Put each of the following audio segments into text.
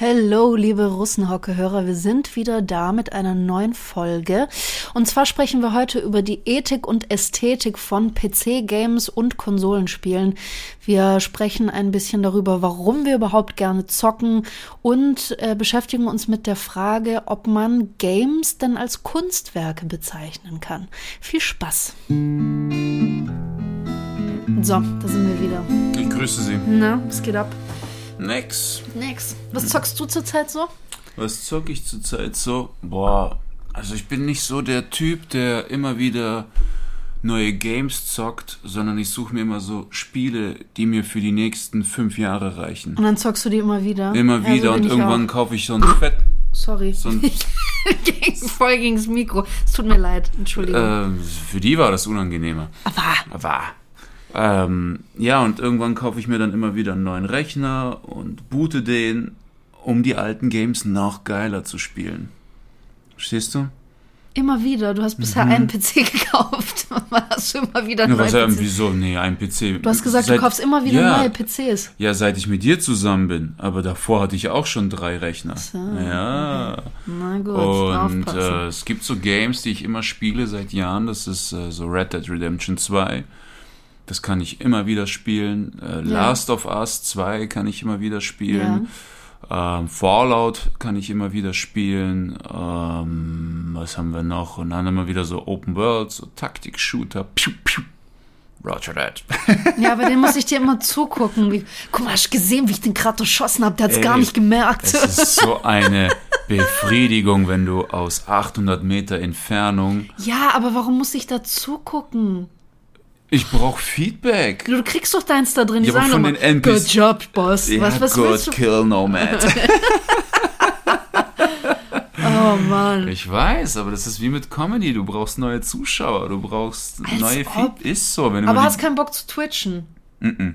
Hallo, liebe Russenhocke-Hörer, wir sind wieder da mit einer neuen Folge. Und zwar sprechen wir heute über die Ethik und Ästhetik von PC-Games und Konsolenspielen. Wir sprechen ein bisschen darüber, warum wir überhaupt gerne zocken und äh, beschäftigen uns mit der Frage, ob man Games denn als Kunstwerke bezeichnen kann. Viel Spaß! So, da sind wir wieder. Ich grüße Sie. Na, was geht ab? Nix. Nix. Was zockst du zurzeit so? Was zock ich zurzeit so? Boah, also ich bin nicht so der Typ, der immer wieder neue Games zockt, sondern ich suche mir immer so Spiele, die mir für die nächsten fünf Jahre reichen. Und dann zockst du die immer wieder? Immer Ja, so wieder bin und irgendwann kaufe ich so ein Fett. Sorry. So ein, voll gegens Mikro. Es tut mir leid. Entschuldigung. äh, für die war das unangenehmer. Aber Aber ähm, ja, und irgendwann kaufe ich mir dann immer wieder einen neuen Rechner und boote den, um die alten Games noch geiler zu spielen. Verstehst du? immer wieder. Du hast bisher einen PC gekauft. Hast du immer wieder Mhm. Neue was, PCs? wieso? Nee, ein PC. Du hast gesagt, Seit- du kaufst immer wieder ja, neue PCs. Ja, seit ich mit dir zusammen bin. Aber davor hatte ich auch schon drei Rechner. So, ja. Na gut, Und äh, es gibt so Games, die ich immer spiele seit Jahren. Das ist äh, so Red Dead Redemption 2. Das kann ich immer wieder spielen. Äh, Last of Us 2 kann ich immer wieder spielen. Ähm, Fallout kann ich immer wieder spielen. Ähm, was haben wir noch? Und dann immer wieder so Open World, so Taktik-Shooter. Piu, piu. Roger that. ja, aber den muss ich dir immer zugucken. Wie, guck mal, hast du gesehen, wie ich den gerade erschossen habe? Der hat's Ey, gar nicht gemerkt. Es ist so eine Befriedigung, wenn du aus 800 Meter Entfernung. ja, aber warum muss ich da zugucken? Ich brauche Feedback. Du, du kriegst doch deins da drin. Ja, aber von den NPCs Good job, Boss. Ja, was was du? kill Nomad. Oh Mann. Ich weiß, aber das ist wie mit Comedy. Du brauchst neue Zuschauer, du brauchst Als neue ob. Feed. Ist so, wenn du Aber hast keinen Bock zu twitchen?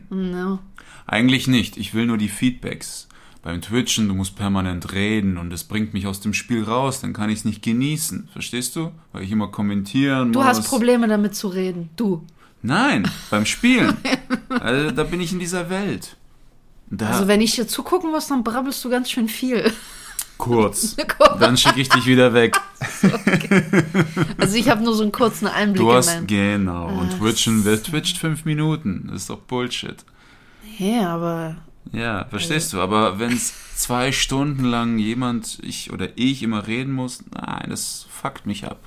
No. Eigentlich nicht. Ich will nur die Feedbacks. Beim Twitchen, du musst permanent reden und es bringt mich aus dem Spiel raus, dann kann ich es nicht genießen. Verstehst du? Weil ich immer kommentieren Du muss. hast Probleme damit zu reden. Du. Nein, beim Spielen. also, da bin ich in dieser Welt. Da, Also wenn ich dir zugucken muss, dann brabbelst du ganz schön viel. kurz. Dann schicke ich dich wieder weg. Also ich habe nur so einen kurzen Einblick Du hast, mein... genau. Und Ach Twitchen, wer twitcht fünf Minuten? Das ist doch Bullshit. Ja, aber... Ja, verstehst du. Aber wenn es zwei Stunden lang jemand, ich oder ich immer reden muss, nein, das fuckt mich ab.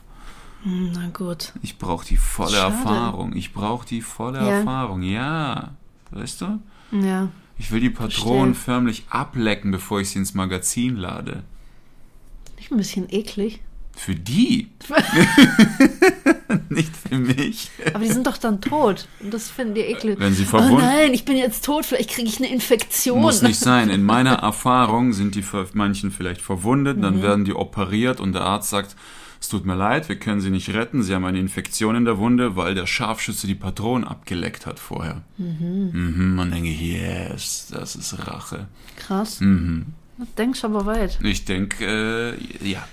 Hm, Na gut. Ich brauche die volle Schade. Erfahrung. Ich brauche die volle Ja. Erfahrung. Ja. Weißt du? Ja. Ich will die Patronen Verstehe. förmlich ablecken, bevor ich sie ins Magazin lade. Nicht ein bisschen eklig. Für die. Nicht für mich. Aber die sind doch dann tot. Und das finden die eklig. Wenn sie Oh verwundet. nein, ich bin jetzt tot. Vielleicht kriege ich eine Infektion. Muss nicht sein. In meiner Erfahrung sind die manchen vielleicht verwundet, Mhm. dann werden die operiert und der Arzt sagt, es tut mir leid, wir können sie nicht retten, sie haben eine Infektion in der Wunde, weil der Scharfschütze die Patronen abgeleckt hat vorher. Mhm. Man denke, yes, das ist Rache. Krass. Mhm. Du denkst aber weit. Ich denke, äh, ja,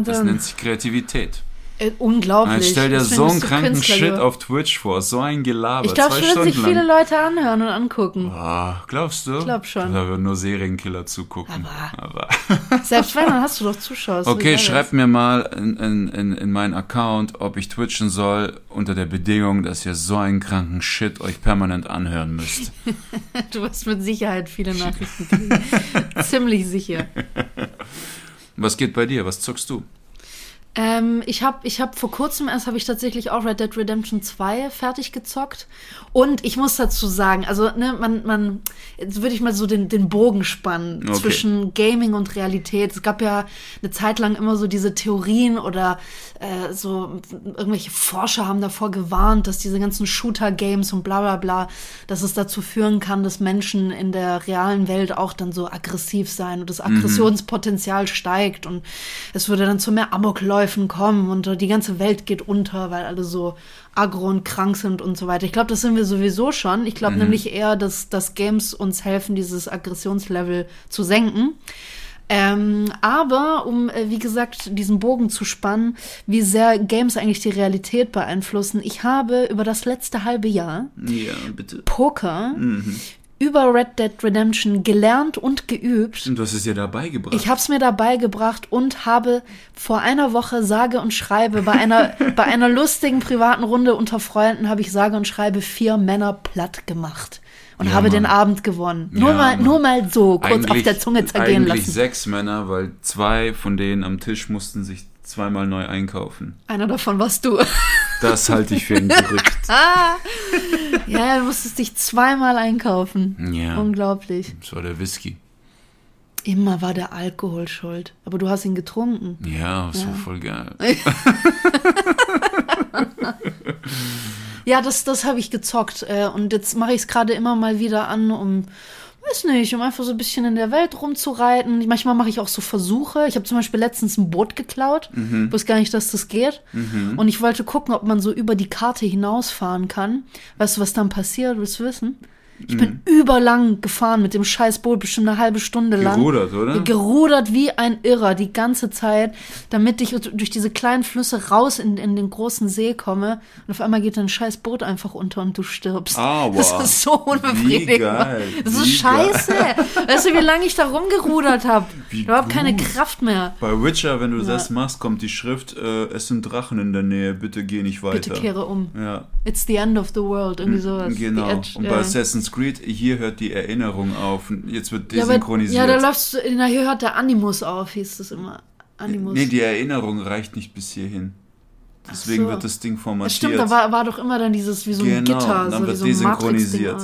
das nennt sich Kreativität. Äh, unglaublich. Jetzt stell dir so einen kranken Künstler Shit auf Twitch vor, so ein Gelaber, Ich glaube, es würden sich viele. Leute anhören und angucken. Ah, glaubst du? Ich glaub schon. Da würden nur Serienkiller zugucken. Aber- Aber Selbst wenn, dann hast du doch Zuschauer. Okay, geil schreib ist. mir mal in, in, in, in meinen Account, ob ich twitchen soll, unter der Bedingung, dass ihr so einen kranken Shit euch permanent anhören müsst. Du wirst mit Sicherheit viele Nachrichten kriegen. Ziemlich sicher. Was geht bei dir? Was zockst du? Ähm, ich habe ich hab vor kurzem erst habe ich tatsächlich auch Red Dead Redemption 2 fertig gezockt und ich muss dazu sagen, also ne, man man jetzt würde ich mal so den den Bogen spannen Okay. zwischen Gaming und Realität. Es gab ja eine Zeit lang immer so diese Theorien oder äh, so irgendwelche Forscher haben davor gewarnt, dass diese ganzen Shooter Games und bla bla bla, dass es dazu führen kann, dass Menschen in der realen Welt auch dann so aggressiv sein und das Aggressionspotenzial steigt und es würde dann zu mehr Amokläufen kommen und die ganze Welt geht unter, weil alle so aggro und krank sind und so weiter. Ich glaube, das sind wir sowieso schon. Ich glaube nämlich eher, dass, dass Games uns helfen, dieses Aggressionslevel zu senken. Ähm, aber um, äh, wie gesagt, diesen Bogen zu spannen, wie sehr Games eigentlich die Realität beeinflussen. Ich habe über das letzte halbe Jahr Ja, bitte. Poker über Red Dead Redemption gelernt und geübt. Und du hast es dir dabei gebracht. Ich habe es mir dabei gebracht und habe vor einer Woche sage und schreibe bei einer bei einer lustigen privaten Runde unter Freunden habe ich sage und schreibe vier Männer platt gemacht und Ja, habe Mann. den Abend gewonnen. Nur Ja, mal Mann. nur mal so kurz auf Eigentlich- der Zunge zergehen eigentlich lassen. sechs Männer, weil zwei von denen am Tisch mussten sich zweimal neu einkaufen. Einer davon warst du. Das halte ich für ein Gerücht. ja, du musstest dich zweimal einkaufen. Ja. Unglaublich. Das war der Whisky. Immer war der Alkohol schuld. Aber du hast ihn getrunken. Ja, das war voll geil. Ja, das, das habe ich gezockt. Äh, und jetzt mache ich es gerade immer mal wieder an, um, weiß nicht, um einfach so ein bisschen in der Welt rumzureiten. Manchmal mache ich auch so Versuche. Ich habe zum Beispiel letztens ein Boot geklaut. Mhm. Wusste gar nicht, dass das geht. Und ich wollte gucken, ob man so über die Karte hinausfahren kann. Weißt du, was dann passiert? Willst du wissen? Ich bin Mhm. überlang gefahren mit dem scheiß Boot, bestimmt eine halbe Stunde lang. Gerudert, oder? Gerudert wie ein Irrer die ganze Zeit, damit ich durch diese kleinen Flüsse raus in, in den großen See komme. Und auf einmal geht dein scheiß Boot einfach unter und du stirbst. Aua. Das ist so unbefriedigend. Geil. Das ist Wie scheiße. Weißt du, wie lange ich da rumgerudert habe? Wie Überhaupt keine. Kraft mehr. Bei Witcher, wenn du das machst, kommt die Schrift, äh, es sind Drachen in der Nähe, bitte geh nicht weiter. Bitte kehre um. Ja, It's the end of the world. Irgendwie sowas. genau. Edge, Und ja. bei Assassin's Creed, hier hört die Erinnerung auf. Jetzt wird ja, aber, desynchronisiert. ja, da läufst du, na, hier hört der Animus auf, hieß das immer. Animus. nee, die Erinnerung reicht nicht bis hierhin. Deswegen so. wird das Ding Das formatiert. stimmt, da war, war doch immer dann dieses, wie so ein Genau, Gitter, dann so wird wie so desynchronisiert.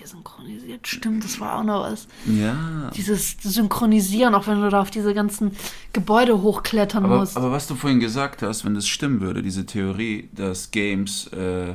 Desynchronisiert, stimmt, das war auch noch was. ja. Dieses Synchronisieren, auch wenn du da auf diese ganzen Gebäude hochklettern Aber, musst. aber was du vorhin gesagt hast, wenn das stimmen würde, diese Theorie, dass Games äh,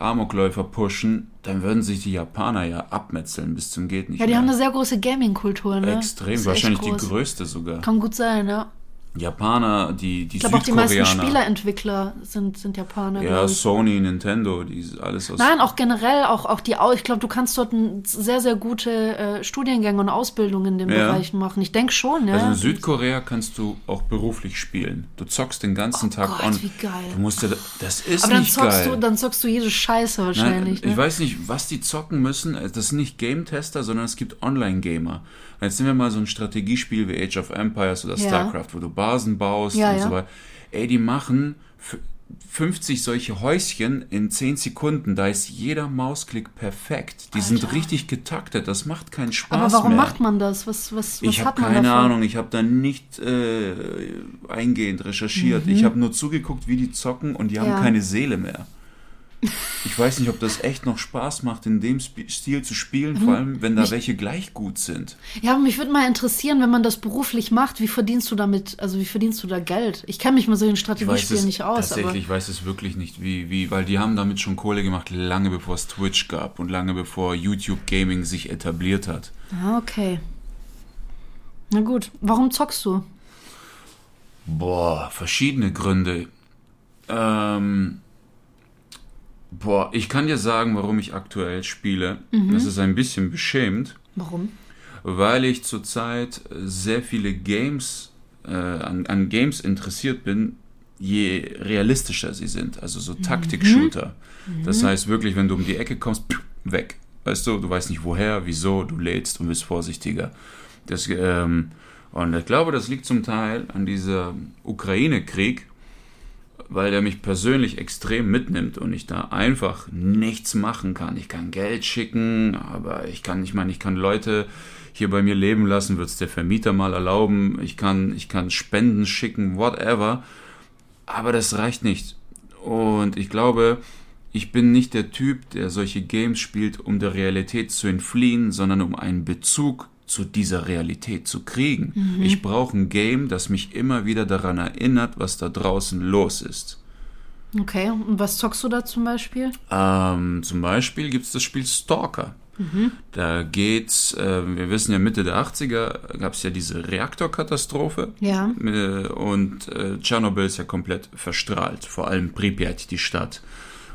Amokläufer pushen, dann würden sich die Japaner ja abmetzeln bis zum geht nicht ja, die mehr. haben eine sehr große Gaming-Kultur, ne? Extrem, wahrscheinlich die größte sogar. Kann gut sein, ja. Japaner, die, die Ich glaube auch die meisten. Spieleentwickler sind, sind Japaner. ja. Sony, Nintendo, die alles aus. Nein, auch generell, auch, auch die, ich glaube, du kannst dort sehr, sehr gute äh, Studiengänge und Ausbildungen in den Ja. Bereichen machen. Ich denke schon, ja. Also in Südkorea kannst du auch beruflich spielen. Du zockst den ganzen Tag Oh Gott, on. wie geil. Du musst ja, das ist Aber dann nicht zockst, geil. du, dann zockst du jede Scheiße Nein, wahrscheinlich. ich ne? weiß nicht, was die zocken müssen. Das sind nicht Game-Tester, sondern es gibt Online-Gamer. Jetzt nehmen wir mal so ein Strategiespiel wie Age of Empires oder Ja. StarCraft, wo du Basen baust Ja, und so weiter. Ey, die machen f- 50 solche Häuschen in 10 Sekunden. Da ist jeder Mausklick perfekt. Die sind Alter. richtig getaktet. Das macht keinen Spaß Aber warum mehr. macht man das? Was, was, was Ich habe keine davon? Ahnung, ich habe da nicht äh, eingehend recherchiert. Ich habe nur zugeguckt, wie die zocken und die haben Mhm. Ja. keine Seele mehr. Ich weiß nicht, ob das echt noch Spaß macht, in dem Stil zu spielen, Mhm. vor allem, wenn da welche gleich gut sind. Ja, aber mich würde mal interessieren, wenn man das beruflich macht, wie verdienst du damit, also wie verdienst du da Geld? Ich kenne mich mit solchen Ich weiß Strategiespielen es nicht aus, aber tatsächlich, ich weiß es wirklich nicht, wie, wie, weil die haben damit schon Kohle gemacht, lange bevor es Twitch gab und lange bevor YouTube Gaming sich etabliert hat. Ah, okay. Na gut, warum zockst du? Boah, verschiedene Gründe. Ähm, boah, ich kann dir sagen, warum ich aktuell spiele. Das ist ein bisschen beschämt, Warum? weil ich zurzeit sehr viele Games, äh, an, an Games interessiert bin, je realistischer sie sind. Also so Taktik-Shooter. Das heißt wirklich, wenn du um die Ecke kommst, weg. Weißt du, du weißt nicht woher, wieso, du lädst und bist vorsichtiger. Das, ähm, und ich glaube, das liegt zum Teil an diesem Ukraine-Krieg, weil der mich persönlich extrem mitnimmt und ich da einfach nichts machen kann. Ich kann Geld schicken, aber ich kann, ich meine, ich kann Leute hier bei mir leben lassen, wird es der Vermieter mal erlauben. Ich kann, ich kann Spenden schicken, whatever. Aber das reicht nicht. Und ich glaube, ich bin nicht der Typ, der solche Games spielt, um der Realität zu entfliehen, sondern um einen Bezug zu dieser Realität zu kriegen. Ich brauche ein Game, das mich immer wieder daran erinnert, was da draußen los ist. Okay, und was zockst du da zum Beispiel? Ähm, zum Beispiel gibt es das Spiel Stalker. Da geht's, äh, wir wissen ja Mitte der 80er gab es ja diese Reaktorkatastrophe. Ja. Äh, Und äh, Tschernobyl ist ja komplett verstrahlt, vor allem Pripyat, die Stadt.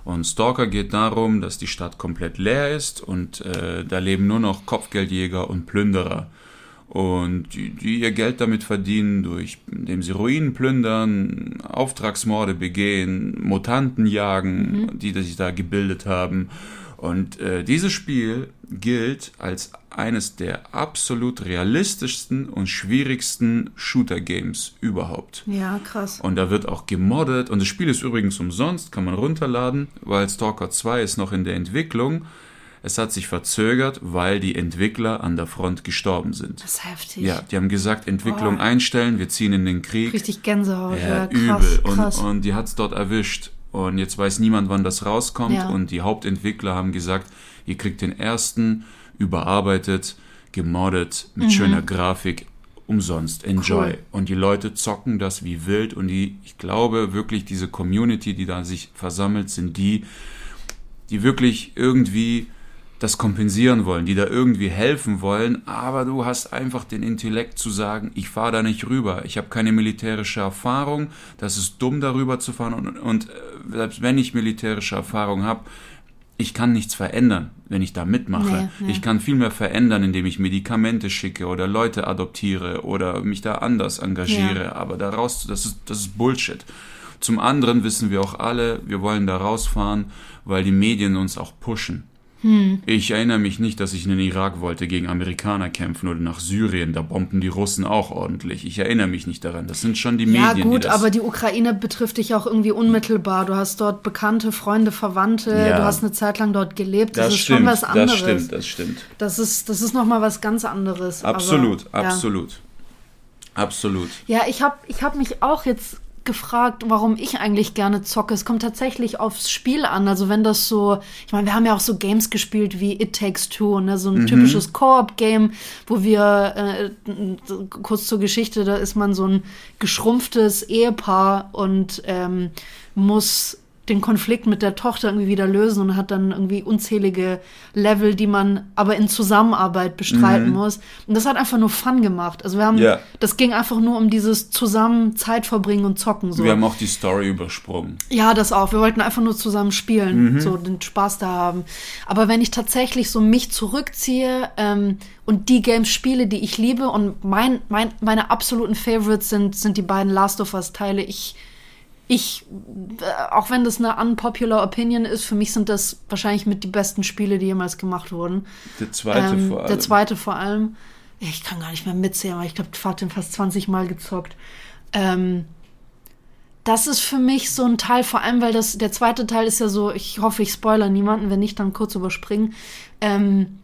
Und Stalker geht darum, dass die Stadt komplett leer ist und äh, da leben nur noch Kopfgeldjäger und Plünderer. Und die, die ihr Geld damit verdienen, durch, indem sie Ruinen plündern, Auftragsmorde begehen, Mutanten jagen, die, die sich da gebildet haben. Und äh, dieses Spiel gilt als eines der absolut realistischsten und schwierigsten Shooter-Games überhaupt. Ja, krass. Und da wird auch gemoddet. Und das Spiel ist übrigens umsonst, kann man runterladen, weil Stalker 2 ist noch in der Entwicklung. Es hat sich verzögert, weil die Entwickler an der Front gestorben sind. Das ist heftig. Ja, die haben gesagt, Entwicklung Boah. einstellen, wir ziehen in den Krieg. Richtig Gänsehaut. Ja, Ja, krass, übel. Und, krass. und die hat's dort erwischt. Und jetzt weiß niemand, wann das rauskommt. Ja. Und die Hauptentwickler haben gesagt, ihr kriegt den ersten überarbeitet, gemoddet, Mhm. mit schöner Grafik, umsonst. Enjoy. Cool. Und die Leute zocken das wie wild. Und die, ich glaube wirklich, diese Community, die da sich versammelt, sind die, die wirklich irgendwie das kompensieren wollen, die da irgendwie helfen wollen, aber du hast einfach den Intellekt zu sagen, ich fahre da nicht rüber, ich habe keine militärische Erfahrung, das ist dumm darüber zu fahren und, und äh, selbst wenn ich militärische Erfahrung habe, ich kann nichts verändern, wenn ich da mitmache. Nee, nee. Ich kann viel mehr verändern, indem ich Medikamente schicke oder Leute adoptiere oder mich da anders engagiere. Ja. Aber daraus, das ist, das ist Bullshit. Zum anderen wissen wir auch alle, wir wollen da rausfahren, weil die Medien uns auch pushen. Hm. Ich erinnere mich nicht, dass ich in den Irak wollte gegen Amerikaner kämpfen oder nach Syrien. Da bomben die Russen auch ordentlich. Ich erinnere mich nicht daran. Das sind schon die Ja, Medien. gut, die aber die Ukraine betrifft dich auch irgendwie unmittelbar. Du hast dort Bekannte, Freunde, Verwandte, Ja. du hast eine Zeit lang dort gelebt. Das, das ist stimmt, schon was anderes. das stimmt, das stimmt. Das ist, das ist nochmal was ganz anderes. Absolut, aber, ja. absolut. Absolut. Ja, ich habe ich hab mich auch jetzt gefragt, warum ich eigentlich gerne zocke. Es kommt tatsächlich aufs Spiel an. Also wenn das so, ich meine, wir haben ja auch so Games gespielt wie It Takes Two, ne? so ein Mhm. typisches Koop-Game, wo wir, äh, kurz zur Geschichte, da ist man so ein geschrumpftes Ehepaar und ähm, muss den Konflikt mit der Tochter irgendwie wieder lösen und hat dann irgendwie unzählige Level, die man aber in Zusammenarbeit bestreiten muss. Und das hat einfach nur Fun gemacht. Also wir haben, Mhm. Ja. das ging einfach nur um dieses zusammen Zeit verbringen und zocken. So. Wir haben auch die Story übersprungen. Ja, das auch. Wir wollten einfach nur zusammen spielen, Mhm. so den Spaß da haben. Aber wenn ich tatsächlich so mich zurückziehe ähm, und die Games spiele, die ich liebe und mein, mein, meine absoluten Favorites sind, sind die beiden Last of Us Teile. Ich, ich, äh, auch wenn das eine unpopular Opinion ist, für mich sind das wahrscheinlich mit die besten Spiele, die jemals gemacht wurden. Der zweite Ähm, vor allem. Der zweite vor allem. Ich kann gar nicht mehr mitzählen, weil ich glaube, ich habe den fast 20 Mal gezockt. Ähm, das ist für mich so ein Teil, vor allem, weil das, der zweite Teil ist ja so, ich hoffe, ich spoiler niemanden, wenn nicht, dann kurz überspringen. Ähm,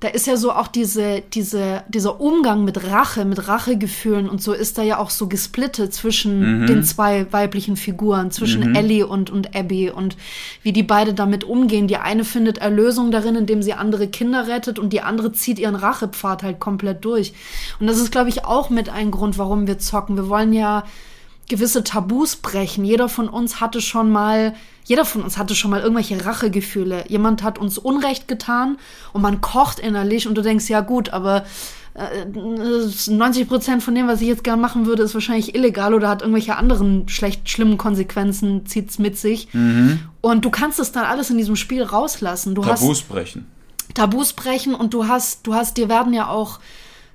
da ist ja so auch diese, diese, dieser Umgang mit Rache, mit Rachegefühlen und so ist da ja auch so gesplittet zwischen den zwei weiblichen Figuren, zwischen Ellie und, und Abby und wie die beide damit umgehen. Die eine findet Erlösung darin, indem sie andere Kinder rettet und die andere zieht ihren Rachepfad halt komplett durch. Und das ist, glaube ich, auch mit ein Grund, warum wir zocken. Wir wollen ja gewisse Tabus brechen. Jeder von uns hatte schon mal, jeder von uns hatte schon mal irgendwelche Rachegefühle. Jemand hat uns Unrecht getan und man kocht innerlich und du denkst, ja gut, aber äh, 90 Prozent von dem, was ich jetzt gern machen würde, ist wahrscheinlich illegal oder hat irgendwelche anderen schlecht, schlimmen Konsequenzen, zieht's mit sich. Und du kannst es dann alles in diesem Spiel rauslassen. Du hast Tabus brechen. Tabus brechen und du hast, du hast, dir werden ja auch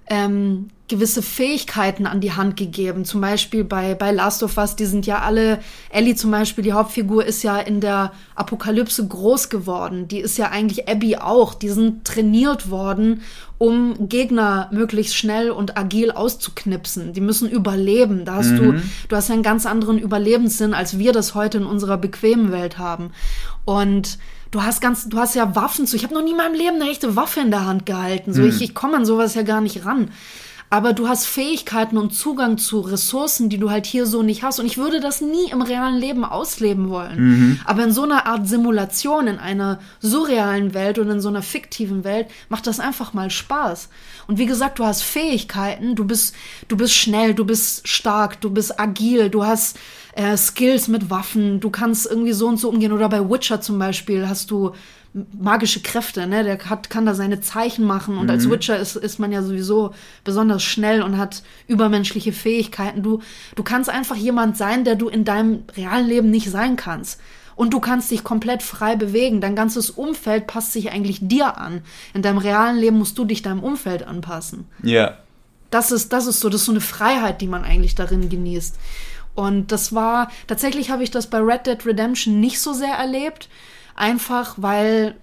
ähm, gewisse Fähigkeiten an die Hand gegeben. Zum Beispiel bei, bei Last of Us, die sind ja alle, Ellie zum Beispiel, die Hauptfigur, ist ja in der Apokalypse groß geworden. Die ist ja eigentlich Abby auch. Die sind trainiert worden, um Gegner möglichst schnell und agil auszuknipsen. Die müssen überleben. Da hast du, du hast ja einen ganz anderen Überlebenssinn, als wir das heute in unserer bequemen Welt haben. Und du hast ganz, du hast ja Waffen zu. Ich habe noch nie in meinem Leben eine echte Waffe in der Hand gehalten. So, ich, ich komme an sowas ja gar nicht ran. Aber du hast Fähigkeiten und Zugang zu Ressourcen, die du halt hier so nicht hast. Und ich würde das nie im realen Leben ausleben wollen. Aber in so einer Art Simulation, in einer surrealen Welt und in so einer fiktiven Welt, macht das einfach mal Spaß. Und wie gesagt, du hast Fähigkeiten, du bist, du bist schnell, du bist stark, du bist agil, du hast äh, Skills mit Waffen, du kannst irgendwie so und so umgehen. Oder bei Witcher zum Beispiel hast du magische Kräfte, ne? Der hat, kann da seine Zeichen machen und als Witcher ist, ist man ja sowieso besonders schnell und hat übermenschliche Fähigkeiten. Du, du kannst einfach jemand sein, der du in deinem realen Leben nicht sein kannst. Und du kannst dich komplett frei bewegen. Dein ganzes Umfeld passt sich eigentlich dir an. In deinem realen Leben musst du dich deinem Umfeld anpassen. Ja. Das ist, das ist so, das ist so eine Freiheit, die man eigentlich darin genießt. Und das war, tatsächlich habe ich das bei Red Dead Redemption nicht so sehr erlebt. Einfach weil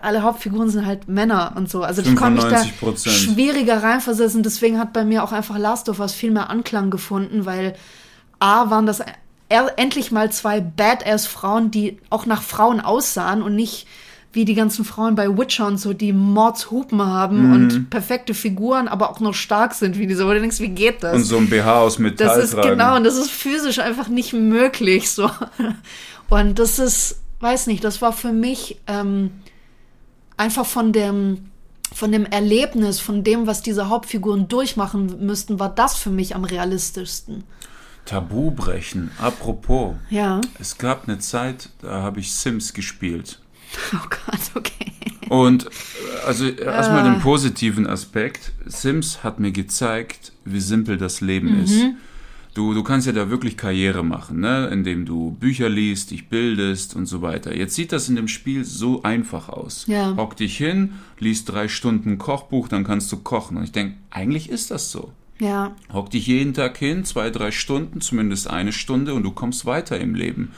alle Hauptfiguren sind halt Männer und so. Also ich konnte mich da schwieriger reinversetzen. Deswegen hat bei mir auch einfach Last of Us viel mehr Anklang gefunden, weil A waren das endlich mal zwei Badass-Frauen, die auch nach Frauen aussahen und nicht wie die ganzen Frauen bei Witcher und so, die Mordshupen haben mhm. und perfekte Figuren, aber auch noch stark sind, wie diese. Wo du denkst, wie geht das? Und so ein BH aus Metall Das ist tragen. genau, und das ist physisch einfach nicht möglich, so. Und das ist, weiß nicht, das war für mich ähm, einfach von dem, von dem Erlebnis, von dem, was diese Hauptfiguren durchmachen müssten, war das für mich am realistischsten. Tabu brechen. Apropos. Ja. Es gab eine Zeit, da habe ich Sims gespielt. Oh Gott, okay. Und äh, also erstmal den positiven Aspekt. Sims hat mir gezeigt, wie simpel das Leben mhm. ist. Du, du kannst ja da wirklich Karriere machen, ne? indem du Bücher liest, dich bildest und so weiter. Jetzt sieht das in dem Spiel so einfach aus. Ja. Hock dich hin, liest drei Stunden Kochbuch, dann kannst du kochen. Und ich denke, eigentlich ist das so. Ja. Hock dich jeden Tag hin, zwei, drei Stunden, zumindest eine Stunde und du kommst weiter im Leben.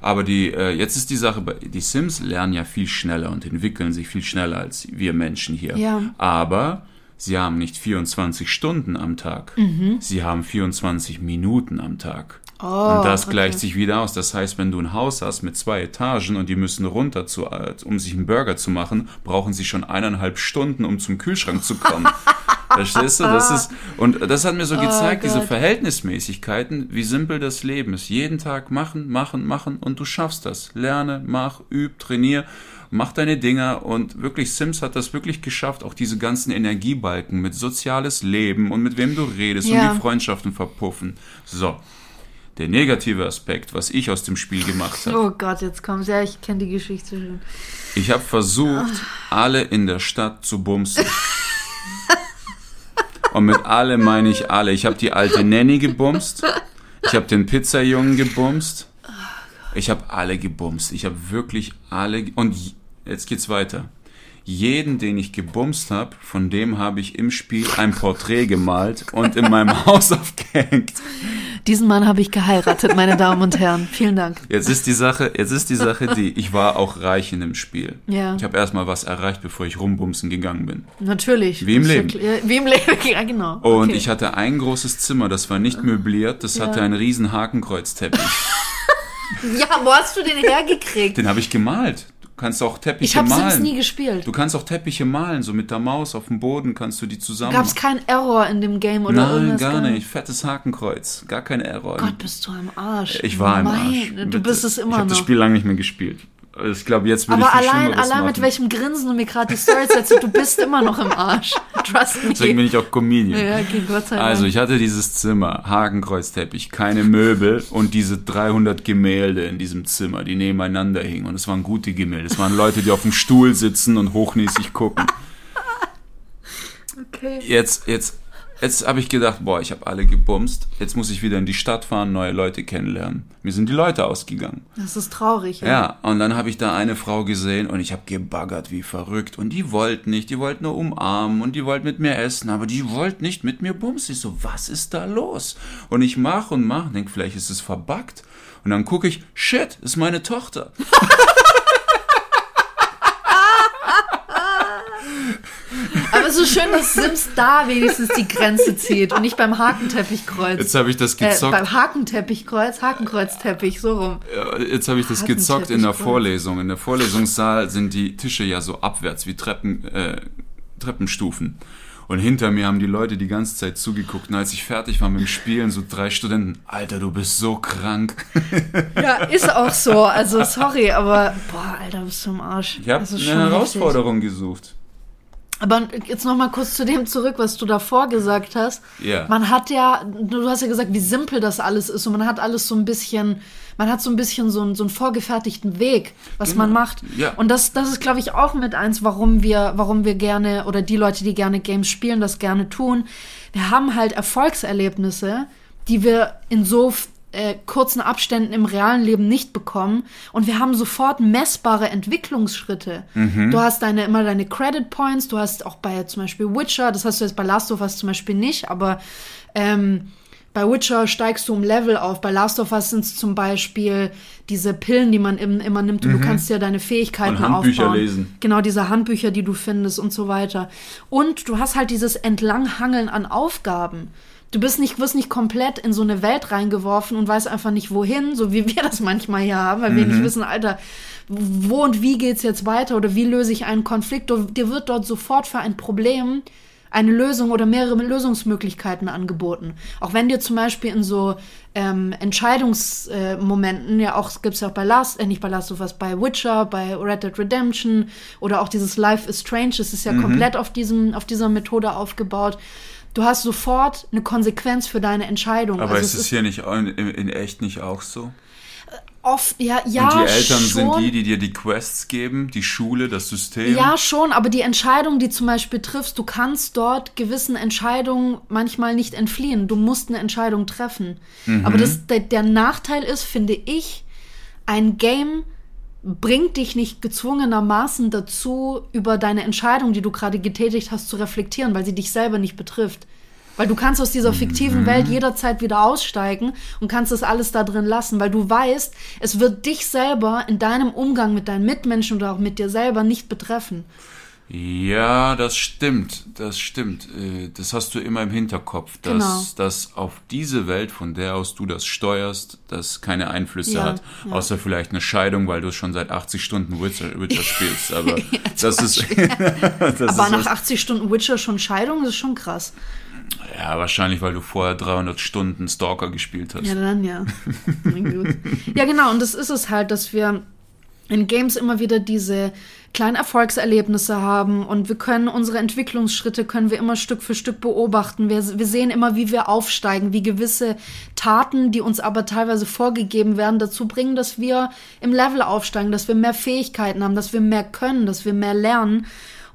Aber die, äh, jetzt ist die Sache, die Sims lernen ja viel schneller und entwickeln sich viel schneller als wir Menschen hier. Ja. Aber Sie haben nicht 24 Stunden am Tag. Mhm. Sie haben 24 Minuten am Tag. Oh, und das okay. gleicht sich wieder aus. Das heißt, wenn du ein Haus hast mit zwei Etagen und die müssen runter, zu, äh, um sich einen Burger zu machen, brauchen sie schon eineinhalb Stunden, um zum Kühlschrank zu kommen. Verstehst du? Das ist, und das hat mir so Oh gezeigt, diese Gott. Verhältnismäßigkeiten, wie simpel das Leben ist. Jeden Tag machen, machen, machen und du schaffst das. Lerne, mach, üb, trainier, mach deine Dinger und wirklich Sims hat das wirklich geschafft, auch diese ganzen Energiebalken mit soziales Leben und mit wem du redest Ja. und die Freundschaften verpuffen. So. Der negative Aspekt, was ich aus dem Spiel gemacht habe. Oh Gott, jetzt kommt's. Ja, ich kenne die Geschichte schon. Ich habe versucht, alle in der Stadt zu bumsen. Und mit alle meine ich alle. Ich habe die alte Nanny gebumst. Ich habe den Pizzajungen gebumst. Ich habe alle gebumst. Ich habe wirklich alle. Und jetzt geht's weiter. Jeden, den ich gebumst habe, von dem habe ich im Spiel ein Porträt gemalt und in meinem Haus aufgehängt. Diesen Mann habe ich geheiratet, meine Damen und Herren. Vielen Dank. Jetzt ist die Sache, jetzt ist die Sache die, ich war auch reich in dem Spiel. Ja. Ich habe erstmal was erreicht, bevor ich rumbumsen gegangen bin. Natürlich. Wie im Leben. Klar. wie im Leben, ja, genau. Und okay. ich hatte ein großes Zimmer, das war nicht möbliert, das Ja. hatte einen riesen Hakenkreuzteppich. Ja, wo hast du den hergekriegt? Den habe ich gemalt. Du kannst auch Teppiche Ich habe malen. Sims nie gespielt. Du kannst auch Teppiche malen, so mit der Maus auf dem Boden kannst du die zusammen. Gab es keinen Error in dem Game oder Nein, irgendwas? gar nicht. Fettes Hakenkreuz. Gar kein Error. Gott, bist du am Arsch. ich war im Arsch. Du bist es Ich immer habe das noch. Spiel lange nicht mehr gespielt. Ich glaube, jetzt Aber ich viel allein, Schlimmeres allein machen. mit welchem Grinsen du mir gerade die Story erzählst, du bist immer noch im Arsch. Trust me. Deswegen bin ich auch Comedian. ja, okay, Gott sei Dank. Also ich hatte dieses Zimmer, Hakenkreuzteppich, keine Möbel und diese 300 Gemälde in diesem Zimmer, die nebeneinander hingen. Und es waren gute Gemälde. Es waren Leute, die auf dem Stuhl sitzen und hochnäsig gucken. okay. Jetzt, jetzt, jetzt habe ich gedacht, boah, ich habe alle gebumst. Jetzt muss ich wieder in die Stadt fahren, neue Leute kennenlernen. Mir sind die Leute ausgegangen. Das ist traurig. Ja. Ja, und dann habe ich da eine Frau gesehen und ich habe gebaggert wie verrückt. Und die wollte nicht, die wollte nur umarmen und die wollte mit mir essen, aber die wollte nicht mit mir bumsen. Ich so, was ist da los? Und ich mach und mach, denk, vielleicht ist es verbuggt. Und dann gucke ich, shit, ist meine Tochter. Es ist schön, dass Sims da wenigstens die Grenze zieht und nicht beim Hakenteppichkreuz. Jetzt habe ich das äh, gezockt. beim Hakenteppichkreuz, Hakenkreuzteppich, so rum. Jetzt habe ich das gezockt in der. Vorlesung. In der Vorlesungssaal sind die Tische ja so abwärts wie Treppen, äh, Treppenstufen. Und hinter mir haben die Leute die ganze Zeit zugeguckt. Und als ich fertig war mit dem Spielen, so drei Studenten, Alter, du bist so krank. Ja, ist auch so. Also sorry, aber boah, Alter, bist du im Arsch. Ich habe Das eine Herausforderung gesucht. Aber jetzt noch mal kurz zu dem zurück, was du davor gesagt hast. Ja. Man hat ja, du hast ja gesagt, wie simpel das alles ist und man hat alles so ein bisschen, man hat so ein bisschen so einen, so einen vorgefertigten Weg, was Genau. man macht. Ja. Und das, das ist, glaube ich, auch mit eins, warum wir, warum wir gerne oder die Leute, die gerne Games spielen, das gerne tun. Wir haben halt Erfolgserlebnisse, die wir in so äh, kurzen Abständen im realen Leben nicht bekommen. Und wir haben sofort messbare Entwicklungsschritte. Du hast deine, immer deine Credit Points, du hast auch bei zum Beispiel Witcher, das hast du jetzt bei Last of Us zum Beispiel nicht, aber ähm, Bei Witcher steigst du um Level auf. Bei Last of Us sind es zum Beispiel diese Pillen, die man im, immer nimmt und mhm. du kannst ja deine Fähigkeiten und Handbücher aufbauen. lesen. Genau, diese Handbücher, die du findest und so weiter. Und du hast halt dieses Entlanghangeln an Aufgaben. Du bist nicht, wirst nicht komplett in so eine Welt reingeworfen und weißt einfach nicht wohin, so wie wir das manchmal hier haben, weil mhm. wir nicht mhm. wissen, Alter, wo und wie geht's jetzt weiter oder wie löse ich einen Konflikt. Dir wird dort sofort für ein Problem eine Lösung oder mehrere Lösungsmöglichkeiten angeboten. Auch wenn dir zum Beispiel in so ähm, Entscheidungsmomenten, äh, ja auch gibt's ja auch bei Last, äh, nicht bei Last of Us, bei Witcher, bei Red Dead Redemption oder auch dieses Life is Strange, das ist ja mhm. komplett auf diesem, auf dieser Methode aufgebaut. Du hast sofort eine Konsequenz für deine Entscheidung. Aber also ist es hier nicht in, in echt nicht auch so? Oft, ja, ja. Und die Eltern schon. sind die, die dir die Quests geben, die Schule, das System. Ja, schon, aber die Entscheidung, die zum Beispiel triffst, du kannst dort gewissen Entscheidungen manchmal nicht entfliehen. Du musst eine Entscheidung treffen. Mhm. Aber das, der, der Nachteil ist, finde ich, ein Game bringt dich nicht gezwungenermaßen dazu, über deine Entscheidung, die du gerade getätigt hast, zu reflektieren, weil sie dich selber nicht betrifft. Weil du kannst aus dieser fiktiven mhm. Welt jederzeit wieder aussteigen und kannst das alles da drin lassen, weil du weißt, es wird dich selber in deinem Umgang mit deinen Mitmenschen oder auch mit dir selber nicht betreffen. Ja, das stimmt, das stimmt. Äh, das hast du immer im Hinterkopf, dass, genau. dass auf diese Welt, von der aus du das steuerst, das keine Einflüsse ja, hat, ja. außer vielleicht eine Scheidung, weil du schon seit 80 Stunden Witcher, Witcher spielst. Aber ja, das ist. das Aber ist nach 80 Stunden Witcher schon Scheidung, das ist schon krass. Ja, wahrscheinlich, weil du vorher 300 Stunden Stalker gespielt hast. Ja, dann ja. ja, genau. Und das ist es halt, dass wir in Games immer wieder diese kleinen Erfolgserlebnisse haben und wir können unsere Entwicklungsschritte können wir immer Stück für Stück beobachten. Wir, wir sehen immer, wie wir aufsteigen, wie gewisse Taten, die uns aber teilweise vorgegeben werden, dazu bringen, dass wir im Level aufsteigen, dass wir mehr Fähigkeiten haben, dass wir mehr können, dass wir mehr lernen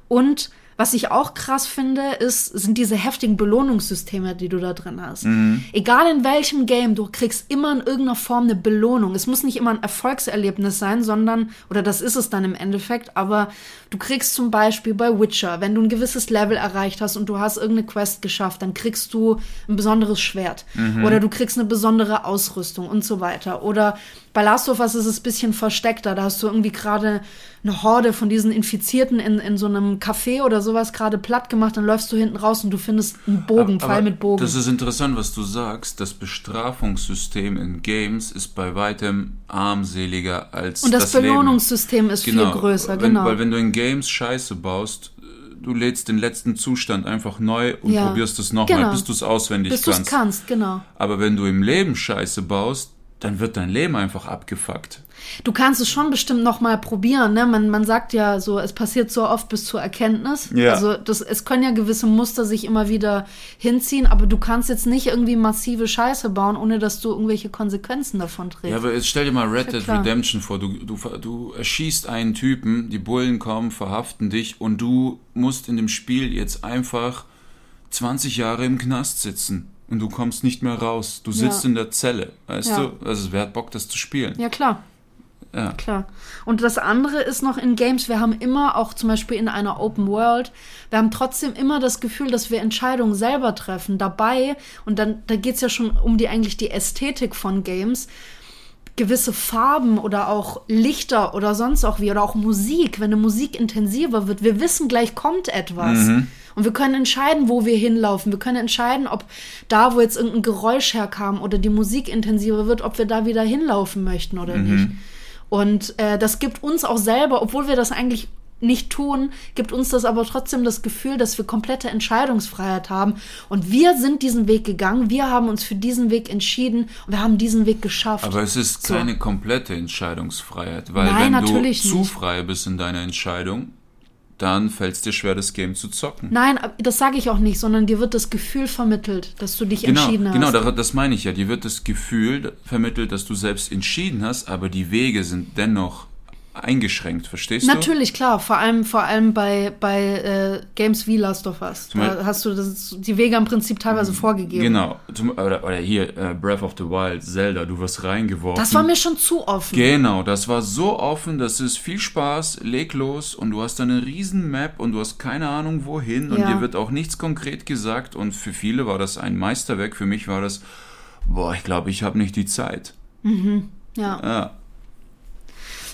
und was ich auch krass finde, ist, sind diese heftigen Belohnungssysteme, die du da drin hast. Mhm. Egal in welchem Game, du kriegst immer in irgendeiner Form eine Belohnung. Es muss nicht immer ein Erfolgserlebnis sein, sondern, oder das ist es dann im Endeffekt, aber du kriegst zum Beispiel bei Witcher, wenn du ein gewisses Level erreicht hast und du hast irgendeine Quest geschafft, dann kriegst du ein besonderes Schwert. Mhm. Oder du kriegst eine besondere Ausrüstung und so weiter. Oder bei Last of Us ist es ein bisschen versteckter. Da hast du irgendwie gerade eine Horde von diesen Infizierten in, in so einem Café oder sowas gerade platt gemacht. Dann läufst du hinten raus und du findest einen Bogen, Pfeil mit Bogen. Das ist interessant, was du sagst. Das Bestrafungssystem in Games ist bei weitem armseliger als Und das, das Belohnungssystem Leben. ist genau, viel größer, wenn, genau. Weil wenn du in Games Scheiße baust, du lädst den letzten Zustand einfach neu und ja. probierst es nochmal, genau. bis du es auswendig bis kannst. Bis du es kannst, genau. Aber wenn du im Leben Scheiße baust, dann wird dein Leben einfach abgefuckt. Du kannst es schon bestimmt noch mal probieren, ne? Man, man sagt ja so, es passiert so oft bis zur Erkenntnis. Ja. Also das, es können ja gewisse Muster sich immer wieder hinziehen, aber du kannst jetzt nicht irgendwie massive Scheiße bauen, ohne dass du irgendwelche Konsequenzen davon trägst. Ja, aber jetzt stell dir mal Red Dead Redemption vor. Du, du, du erschießt einen Typen, die Bullen kommen, verhaften dich und du musst in dem Spiel jetzt einfach 20 Jahre im Knast sitzen und du kommst nicht mehr raus. Du sitzt ja. in der Zelle, weißt ja. du? Also wer hat Bock, das zu spielen? Ja, klar. Ja. Klar. Und das andere ist noch in Games, wir haben immer, auch zum Beispiel in einer Open World, wir haben trotzdem immer das Gefühl, dass wir Entscheidungen selber treffen. Dabei, und dann, da geht's ja schon um die eigentlich die Ästhetik von Games, gewisse Farben oder auch Lichter oder sonst auch wie, oder auch Musik, wenn eine Musik intensiver wird, wir wissen gleich kommt etwas. Mhm. Und wir können entscheiden, wo wir hinlaufen. Wir können entscheiden, ob da, wo jetzt irgendein Geräusch herkam oder die Musik intensiver wird, ob wir da wieder hinlaufen möchten oder mhm. nicht. Und äh, das gibt uns auch selber, obwohl wir das eigentlich nicht tun, gibt uns das aber trotzdem das Gefühl, dass wir komplette Entscheidungsfreiheit haben. Und wir sind diesen Weg gegangen, wir haben uns für diesen Weg entschieden und wir haben diesen Weg geschafft. Aber es ist so. keine komplette Entscheidungsfreiheit, weil Nein, wenn du zu nicht. frei bist in deiner Entscheidung, dann fällt es dir schwer, das Game zu zocken. Nein, das sage ich auch nicht, sondern dir wird das Gefühl vermittelt, dass du dich genau, entschieden hast. Genau, das meine ich ja. Dir wird das Gefühl vermittelt, dass du selbst entschieden hast, aber die Wege sind dennoch eingeschränkt, verstehst Natürlich, du? Natürlich, klar. Vor allem, vor allem bei, bei äh, Games wie Last of Us. Da hast du das, die Wege im Prinzip teilweise vorgegeben. Genau. Oder, oder hier äh, Breath of the Wild, Zelda, du wirst reingeworfen. Das war mir schon zu offen. Genau, das war so offen, das ist viel Spaß, leg los und du hast eine riesen Map und du hast keine Ahnung wohin und ja. dir wird auch nichts konkret gesagt und für viele war das ein Meisterwerk, für mich war das, boah, ich glaube, ich habe nicht die Zeit. Mhm. Ja. ja.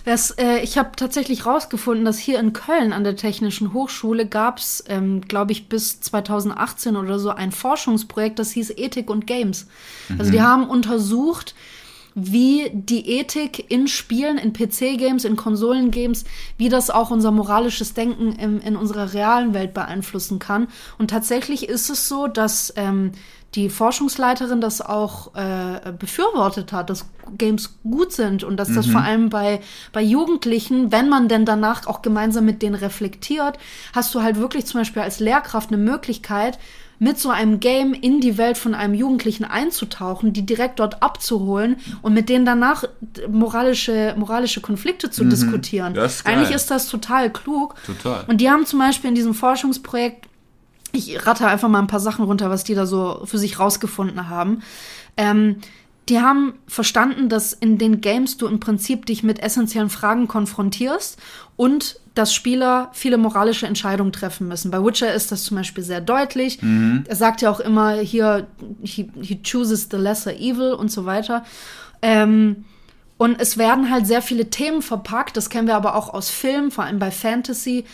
Das, äh, ich habe tatsächlich rausgefunden, dass hier in Köln an der Technischen Hochschule gab es, ähm, glaube ich, bis 2018 oder so ein Forschungsprojekt, das hieß Ethik und Games. Mhm. Also die mhm. haben untersucht, wie die Ethik in Spielen, in PC-Games, in Konsolengames, wie das auch unser moralisches Denken im, in unserer realen Welt beeinflussen kann. Und tatsächlich ist es so, dass ähm, die Forschungsleiterin das auch äh, befürwortet hat, dass Games gut sind und dass mhm. das vor allem bei, bei Jugendlichen, wenn man denn danach auch gemeinsam mit denen reflektiert, hast du halt wirklich zum Beispiel als Lehrkraft eine Möglichkeit, mit so einem Game in die Welt von einem Jugendlichen einzutauchen, die direkt dort abzuholen und mit denen danach moralische, moralische Konflikte zu mhm. diskutieren. Ist Eigentlich ist das total klug. Total. Und die haben zum Beispiel in diesem Forschungsprojekt ich ratte einfach mal ein paar Sachen runter, was die da so für sich rausgefunden haben. Ähm, die haben verstanden, dass in den Games du im Prinzip dich mit essentiellen Fragen konfrontierst und dass Spieler viele moralische Entscheidungen treffen müssen. Bei Witcher ist das zum Beispiel sehr deutlich. Mhm. Er sagt ja auch immer hier, he, he chooses the lesser evil und so weiter. Ähm, und es werden halt sehr viele Themen verpackt, das kennen wir aber auch aus Filmen, vor allem bei Fantasy,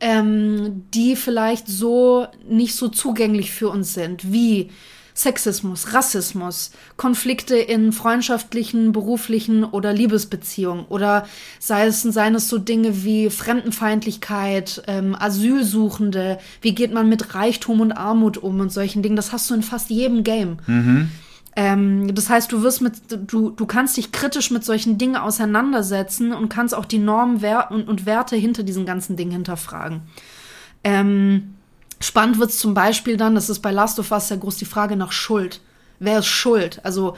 ähm, die vielleicht so nicht so zugänglich für uns sind, wie Sexismus, Rassismus, Konflikte in freundschaftlichen, beruflichen oder Liebesbeziehungen oder sei es, seien es so Dinge wie Fremdenfeindlichkeit, ähm, Asylsuchende, wie geht man mit Reichtum und Armut um und solchen Dingen. Das hast du in fast jedem Game. Mhm. Ähm, das heißt, du wirst mit, du, du kannst dich kritisch mit solchen Dingen auseinandersetzen und kannst auch die Normen Wer und, und Werte hinter diesen ganzen Dingen hinterfragen. Ähm, spannend wird es zum Beispiel dann, das ist bei Last of Us sehr groß die Frage nach Schuld. Wer ist schuld? Also,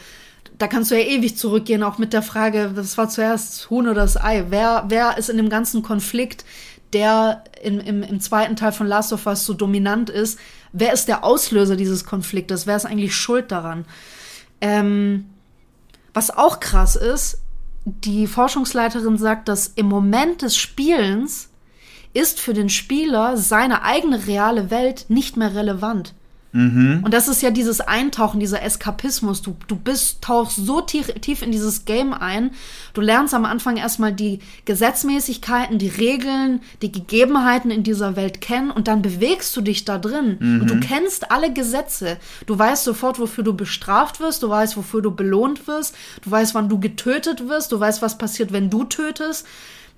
da kannst du ja ewig zurückgehen, auch mit der Frage, was war zuerst Huhn oder das Ei? Wer, wer ist in dem ganzen Konflikt, der in, im, im zweiten Teil von Last of Us so dominant ist? Wer ist der Auslöser dieses Konfliktes? Wer ist eigentlich schuld daran? Ähm, was auch krass ist, die Forschungsleiterin sagt, dass im Moment des Spielens ist für den Spieler seine eigene reale Welt nicht mehr relevant. Mhm. Und das ist ja dieses Eintauchen, dieser Eskapismus. Du, du bist, tauchst so tief, tief in dieses Game ein. Du lernst am Anfang erstmal die Gesetzmäßigkeiten, die Regeln, die Gegebenheiten in dieser Welt kennen und dann bewegst du dich da drin. Mhm. Und du kennst alle Gesetze. Du weißt sofort, wofür du bestraft wirst. Du weißt, wofür du belohnt wirst. Du weißt, wann du getötet wirst. Du weißt, was passiert, wenn du tötest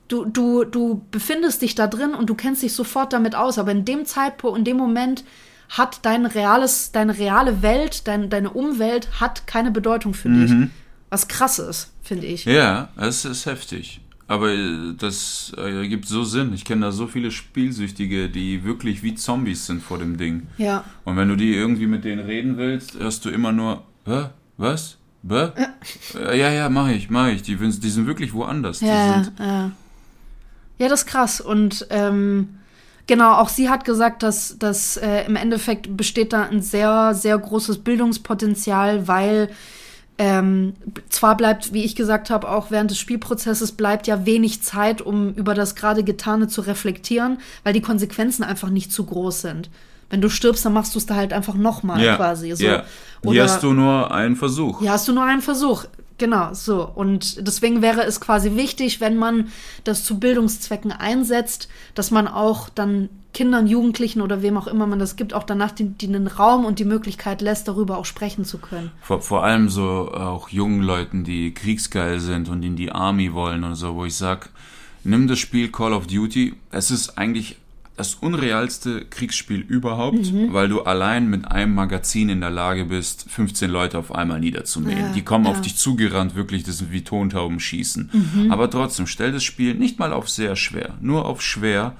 du, du, du befindest dich da drin und du kennst dich sofort damit aus. Aber in dem Zeitpunkt, in dem Moment hat dein reales, deine reale Welt, dein, deine Umwelt hat keine Bedeutung für mhm. dich. Was krass ist, finde ich. Ja, es ist heftig. Aber äh, das äh, gibt so Sinn. Ich kenne da so viele Spielsüchtige, die wirklich wie Zombies sind vor dem Ding. Ja. Und wenn du die irgendwie mit denen reden willst, hörst du immer nur, Hä? was? Bäh? Äh, ja, ja, mach ich, mach ich. Die, die sind wirklich woanders. Ja, ja. ja, das ist krass. Und ähm, Genau, auch sie hat gesagt, dass, dass äh, im Endeffekt besteht da ein sehr, sehr großes Bildungspotenzial, weil ähm, zwar bleibt, wie ich gesagt habe, auch während des Spielprozesses bleibt ja wenig Zeit, um über das gerade Getane zu reflektieren, weil die Konsequenzen einfach nicht zu groß sind. Wenn du stirbst, dann machst du es da halt einfach nochmal ja, quasi. So. Ja. Hier hast du nur einen Versuch. Hier hast du nur einen Versuch. Genau, so. Und deswegen wäre es quasi wichtig, wenn man das zu Bildungszwecken einsetzt, dass man auch dann Kindern, Jugendlichen oder wem auch immer man das gibt, auch danach den, den Raum und die Möglichkeit lässt, darüber auch sprechen zu können. Vor, vor allem so auch jungen Leuten, die kriegsgeil sind und in die Army wollen und so, wo ich sag, nimm das Spiel Call of Duty. Es ist eigentlich das unrealste Kriegsspiel überhaupt, mhm. weil du allein mit einem Magazin in der Lage bist, 15 Leute auf einmal niederzumähen. Ja, die kommen ja. auf dich zugerannt, wirklich, das sind wie Tontauben schießen. Mhm. Aber trotzdem, stell das Spiel nicht mal auf sehr schwer, nur auf schwer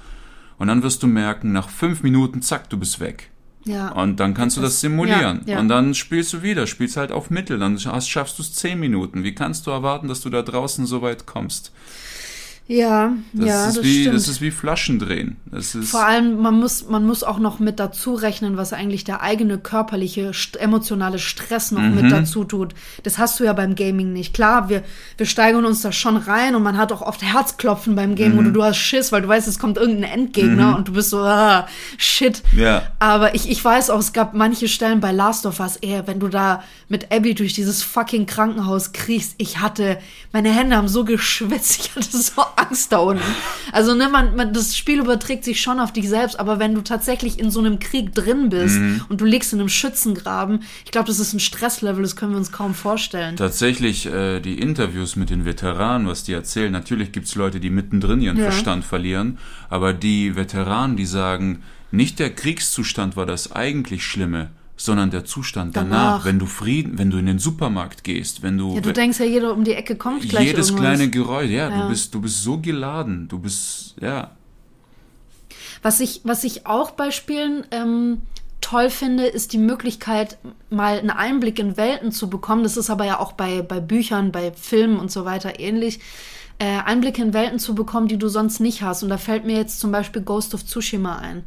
und dann wirst du merken, nach fünf Minuten, zack, du bist weg. Ja. Und dann kannst du das simulieren. Ja, ja. Und dann spielst du wieder, spielst halt auf Mittel, dann schaffst du es zehn Minuten. Wie kannst du erwarten, dass du da draußen so weit kommst? Ja, das ja, ist das wie, stimmt. Das ist wie Flaschendrehen. Das ist Vor allem, man muss, man muss auch noch mit dazu rechnen, was eigentlich der eigene körperliche, emotionale Stress noch Mhm. mit dazu tut. Das hast du ja beim Gaming nicht. Klar, wir, wir steigern uns da schon rein und man hat auch oft Herzklopfen beim Game Mhm. oder du hast Schiss, weil du weißt, es kommt irgendein Endgegner und du bist so, ah, shit. Ja. Aber ich, ich weiß auch, es gab manche Stellen bei Last of Us, ey, wenn du da mit Abby durch dieses fucking Krankenhaus kriegst, ich hatte, meine Hände haben so geschwitzt, ich hatte so Angst da unten. Also, ne, man, man, das Spiel überträgt sich schon auf dich selbst, aber wenn du tatsächlich in so einem Krieg drin bist Mhm. und du liegst in einem Schützengraben, ich glaube, das ist ein Stresslevel, das können wir uns kaum vorstellen. Tatsächlich, äh, die Interviews mit den Veteranen, was die erzählen, natürlich gibt's Leute, die mittendrin ihren Ja. Verstand verlieren, aber die Veteranen, die sagen, nicht der Kriegszustand war das eigentlich Schlimme, sondern der Zustand danach, Danach. wenn du Frieden, wenn du in den Supermarkt gehst, wenn du, ja, du denkst ja, jeder um die Ecke kommt gleich jedes irgendwas. kleine Geräusch, ja, Ja. du bist, du bist so geladen, du bist, ja, Was ich, was ich auch bei Spielen ähm, toll finde, ist die Möglichkeit, mal einen Einblick in Welten zu bekommen. Das ist aber ja auch bei, bei Büchern, bei Filmen und so weiter ähnlich. Äh, Einblicke in Welten zu bekommen, die du sonst nicht hast. Und da fällt mir jetzt zum Beispiel Ghost of Tsushima ein.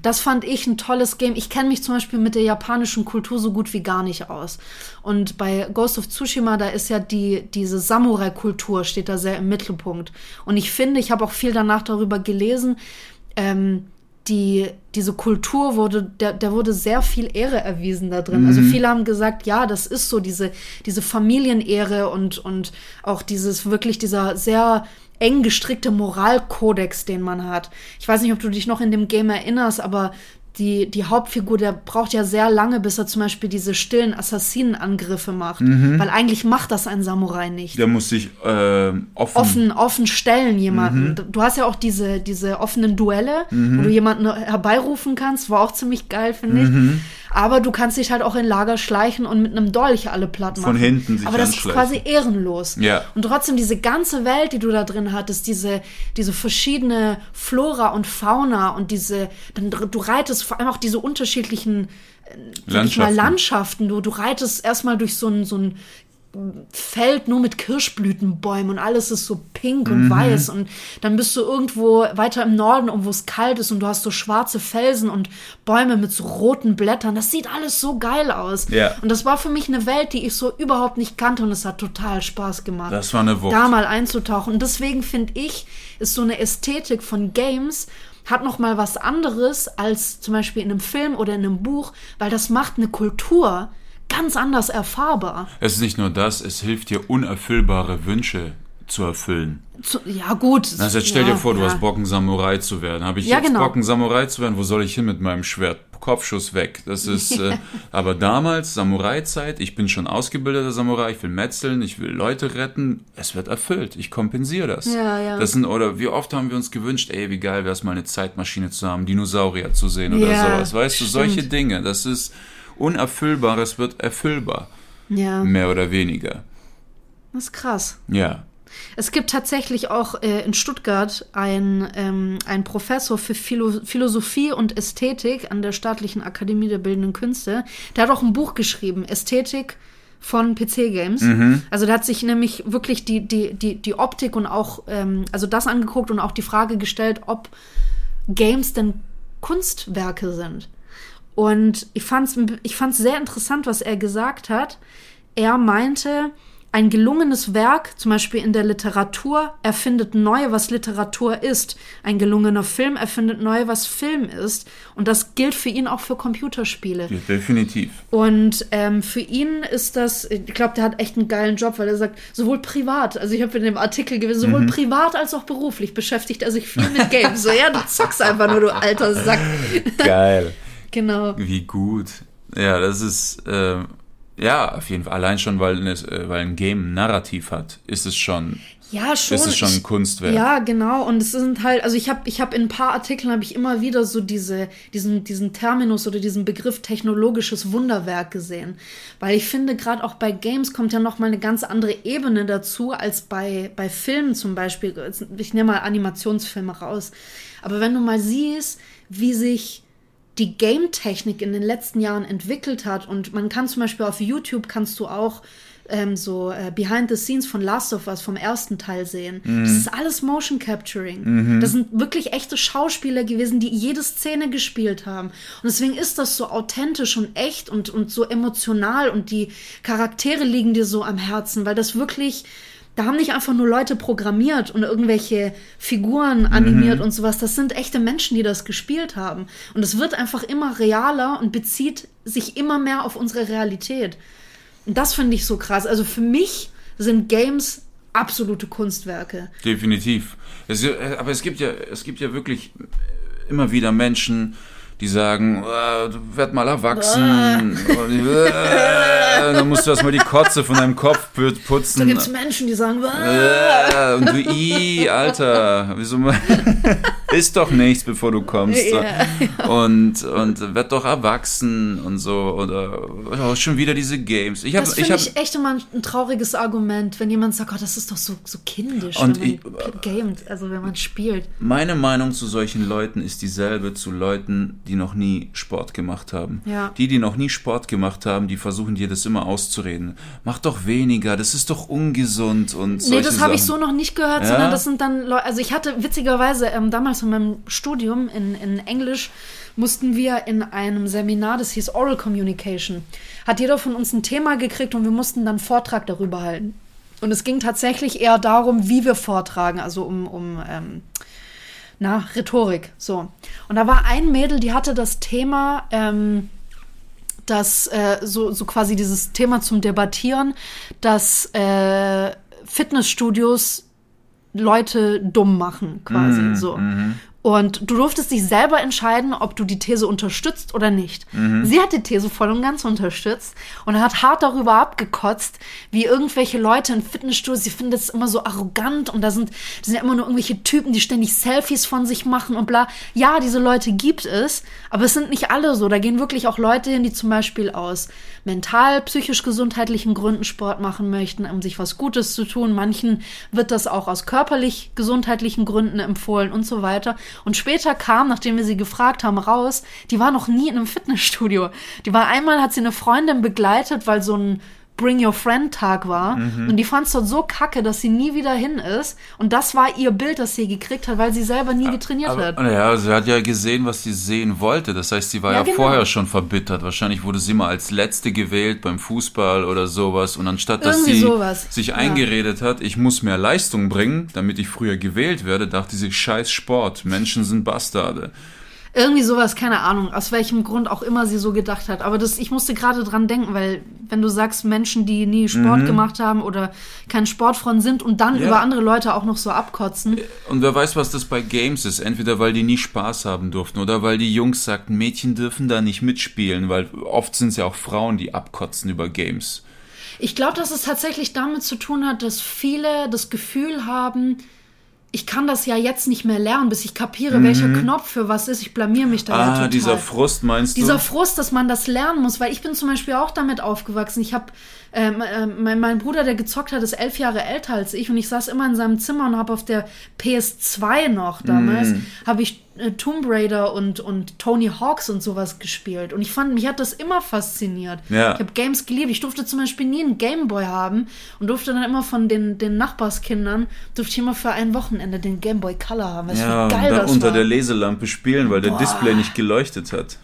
Das fand ich ein tolles Game. Ich kenne mich zum Beispiel mit der japanischen Kultur so gut wie gar nicht aus. Und bei Ghost of Tsushima, da ist ja die, diese Samurai-Kultur steht da sehr im Mittelpunkt. Und ich finde, ich habe auch viel danach darüber gelesen, ähm, die, diese Kultur wurde, der, der wurde sehr viel Ehre erwiesen da drin. Also viele haben gesagt, ja, das ist so, diese, diese Familienehre und, und auch dieses wirklich dieser sehr eng gestrickte Moralkodex, den man hat. Ich weiß nicht, ob du dich noch in dem Game erinnerst, aber die, die Hauptfigur, der braucht ja sehr lange, bis er zum Beispiel diese stillen Assassinenangriffe macht. Weil eigentlich macht das ein Samurai nicht der muss sich äh, offen, offen, offen stellen jemanden. Du hast ja auch diese, diese offenen Duelle, wo du jemanden herbeirufen kannst, war auch ziemlich geil, finde ich. Aber du kannst dich halt auch in Lager schleichen und mit einem Dolch alle platt machen. Von hinten sich Aber das ist quasi ehrenlos. Ja. Und trotzdem diese ganze Welt, die du da drin hattest, diese, diese verschiedene Flora und Fauna und diese, dann, du reitest vor allem auch diese unterschiedlichen mal Landschaften. Landschaften. Du, du reitest erstmal durch so ein, so ein Feld nur mit Kirschblütenbäumen und alles ist so pink und weiß und dann bist du irgendwo weiter im Norden, wo es kalt ist und du hast so schwarze Felsen und Bäume mit so roten Blättern. Das sieht alles so geil aus. Ja. Und das war für mich eine Welt, die ich so überhaupt nicht kannte und es hat total Spaß gemacht. Das war eine Wucht. Da mal einzutauchen. Und deswegen finde ich, ist so eine Ästhetik von Games hat noch mal was anderes als zum Beispiel in einem Film oder in einem Buch, weil das macht eine Kultur ganz anders erfahrbar. Es ist nicht nur das, es hilft dir unerfüllbare Wünsche zu erfüllen. Zu, ja, gut. Also jetzt stell ja, dir vor, du ja. hast Bock, ein Samurai zu werden. Habe ich Ja, jetzt genau. Bock, ein Samurai zu werden? Wo soll ich hin mit meinem Schwert? Kopfschuss weg. Das ist, äh, aber damals, Samurai-Zeit, ich bin schon ausgebildeter Samurai, ich will metzeln, ich will Leute retten. Es wird erfüllt. Ich kompensiere das. Ja, ja. Das sind, oder wie oft haben wir uns gewünscht, ey, wie geil wäre es mal eine Zeitmaschine zu haben, Dinosaurier zu sehen oder Ja, sowas. Weißt du, solche stimmt. Dinge. Das ist Unerfüllbares wird erfüllbar. Ja, Mehr oder weniger. das ist krass. Ja. Es gibt tatsächlich auch äh, in Stuttgart ein, ähm, ein Professor für Philo Philosophie und Ästhetik an der Staatlichen Akademie der Bildenden Künste. Der hat auch ein Buch geschrieben, Ästhetik von PC-Games. Also der hat sich nämlich wirklich die, die, die, die Optik und auch, ähm, also das angeguckt und auch die Frage gestellt, ob Games denn Kunstwerke sind. Und ich fand es ich fand's sehr interessant, was er gesagt hat. Er meinte, ein gelungenes Werk, zum Beispiel in der Literatur, erfindet neu, was Literatur ist. Ein gelungener Film erfindet neu, was Film ist. Und das gilt für ihn auch für Computerspiele. ja definitiv. Und ähm, für ihn ist das, ich glaube, der hat echt einen geilen Job, weil er sagt, sowohl privat, also ich habe in dem Artikel gewesen, sowohl privat als auch beruflich beschäftigt er sich viel mit Games. So, ja, du zockst einfach nur, du alter Sack. Geil. Genau. Wie gut. Ja, das ist, äh, ja, auf jeden Fall. Allein schon, weil, es, äh, weil ein Game ein Narrativ hat, ist es schon, Ja, schon. ist es schon ein Kunstwerk. Ja, genau. Und es sind halt, also ich habe ich hab in ein paar Artikeln habe ich immer wieder so diese, diesen, diesen Terminus oder diesen Begriff technologisches Wunderwerk gesehen. Weil ich finde, gerade auch bei Games kommt ja noch mal eine ganz andere Ebene dazu als bei, bei Filmen zum Beispiel. Ich nehme mal Animationsfilme raus. Aber wenn du mal siehst, wie sich die Game-Technik in den letzten Jahren entwickelt hat und man kann zum Beispiel auf YouTube kannst du auch ähm, so äh, Behind the Scenes von Last of Us vom ersten Teil sehen, mhm. das ist alles Motion Capturing. Mhm. Das sind wirklich echte Schauspieler gewesen, die jede Szene gespielt haben. Und deswegen ist das so authentisch und echt und, und so emotional und die Charaktere liegen dir so am Herzen, weil das wirklich da haben nicht einfach nur Leute programmiert und irgendwelche Figuren animiert mhm. und sowas. Das sind echte Menschen, die das gespielt haben. Und es wird einfach immer realer und bezieht sich immer mehr auf unsere Realität. Und das finde ich so krass. Also für mich sind Games absolute Kunstwerke. Definitiv. Es, aber es gibt ja, es gibt ja wirklich immer wieder Menschen, die sagen, äh, werd mal erwachsen. und, äh, dann musst du erstmal die Kotze von deinem Kopf putzen. Da gibt es Menschen, die sagen, äh, und du, i, Alter, wieso ist doch nichts, bevor du kommst. Yeah. Und, und werd doch erwachsen und so. Oder oh, schon wieder diese Games. Ich hab, das finde ich, ich, echt immer ein trauriges Argument, wenn jemand sagt, oh, das ist doch so, so kindisch, und wenn man ich, gamet, also wenn man spielt. Meine Meinung zu solchen Leuten ist dieselbe zu Leuten, die noch nie Sport gemacht haben. Ja. Die, die noch nie Sport gemacht haben, die versuchen dir das immer auszureden. Mach doch weniger, das ist doch ungesund und so. Nee, das habe ich so noch nicht gehört, ja? sondern das sind dann Leute, also ich hatte witzigerweise ähm, damals in meinem Studium in, in Englisch mussten wir in einem Seminar, das hieß Oral Communication, hat jeder von uns ein Thema gekriegt und wir mussten dann Vortrag darüber halten. Und es ging tatsächlich eher darum, wie wir vortragen, also um, um ähm, na, Rhetorik, so. Und da war ein Mädel, die hatte das Thema, ähm, das, äh, so, so quasi dieses Thema zum Debattieren, dass äh, Fitnessstudios Leute dumm machen, quasi, mm, so. Mm und du durftest dich selber entscheiden, ob du die These unterstützt oder nicht. Mhm. Sie hat die These voll und ganz unterstützt und hat hart darüber abgekotzt, wie irgendwelche Leute in Fitnessstudios, sie finden das immer so arrogant und da sind, das sind ja immer nur irgendwelche Typen, die ständig Selfies von sich machen und bla. Ja, diese Leute gibt es, aber es sind nicht alle so. Da gehen wirklich auch Leute hin, die zum Beispiel aus mental, psychisch gesundheitlichen Gründen Sport machen möchten, um sich was Gutes zu tun. Manchen wird das auch aus körperlich gesundheitlichen Gründen empfohlen und so weiter. Und später kam, nachdem wir sie gefragt haben, raus, die war noch nie in einem Fitnessstudio. Die war einmal, hat sie eine Freundin begleitet, weil so ein Bring Your Friend Tag war. Mhm. Und die fand es dort so kacke, dass sie nie wieder hin ist. Und das war ihr Bild, das sie gekriegt hat, weil sie selber nie getrainiert aber, hat. Ja, sie hat ja gesehen, was sie sehen wollte. Das heißt, sie war ja, ja genau. vorher schon verbittert. Wahrscheinlich wurde sie mal als Letzte gewählt beim Fußball oder sowas. Und anstatt, dass Irgendwie sie sowas. sich eingeredet hat, ich muss mehr Leistung bringen, damit ich früher gewählt werde, dachte sie, scheiß Sport. Menschen sind Bastarde. Irgendwie sowas, keine Ahnung, aus welchem Grund auch immer sie so gedacht hat. Aber das, ich musste gerade dran denken, weil wenn du sagst, Menschen, die nie Sport mhm. gemacht haben oder kein Sportfreund sind und dann ja. über andere Leute auch noch so abkotzen. Und wer weiß, was das bei Games ist. Entweder weil die nie Spaß haben durften oder weil die Jungs sagten, Mädchen dürfen da nicht mitspielen, weil oft sind es ja auch Frauen, die abkotzen über Games. Ich glaube, dass es tatsächlich damit zu tun hat, dass viele das Gefühl haben, ich kann das ja jetzt nicht mehr lernen, bis ich kapiere, mhm. welcher Knopf für was ist. Ich blamier mich da ah, ja total. dieser Frust meinst du? Dieser Frust, dass man das lernen muss, weil ich bin zum Beispiel auch damit aufgewachsen. Ich habe ähm, äh, mein, mein, Bruder, der gezockt hat, ist elf Jahre älter als ich und ich saß immer in seinem Zimmer und habe auf der PS2 noch damals, mm. habe ich äh, Tomb Raider und, und Tony Hawks und sowas gespielt. Und ich fand, mich hat das immer fasziniert. Ja. Ich habe Games geliebt. Ich durfte zum Beispiel nie einen Gameboy haben und durfte dann immer von den, den Nachbarskindern, durfte ich immer für ein Wochenende den Gameboy Color haben. Was ja, geil und dann unter war. der Leselampe spielen, weil Boah. der Display nicht geleuchtet hat.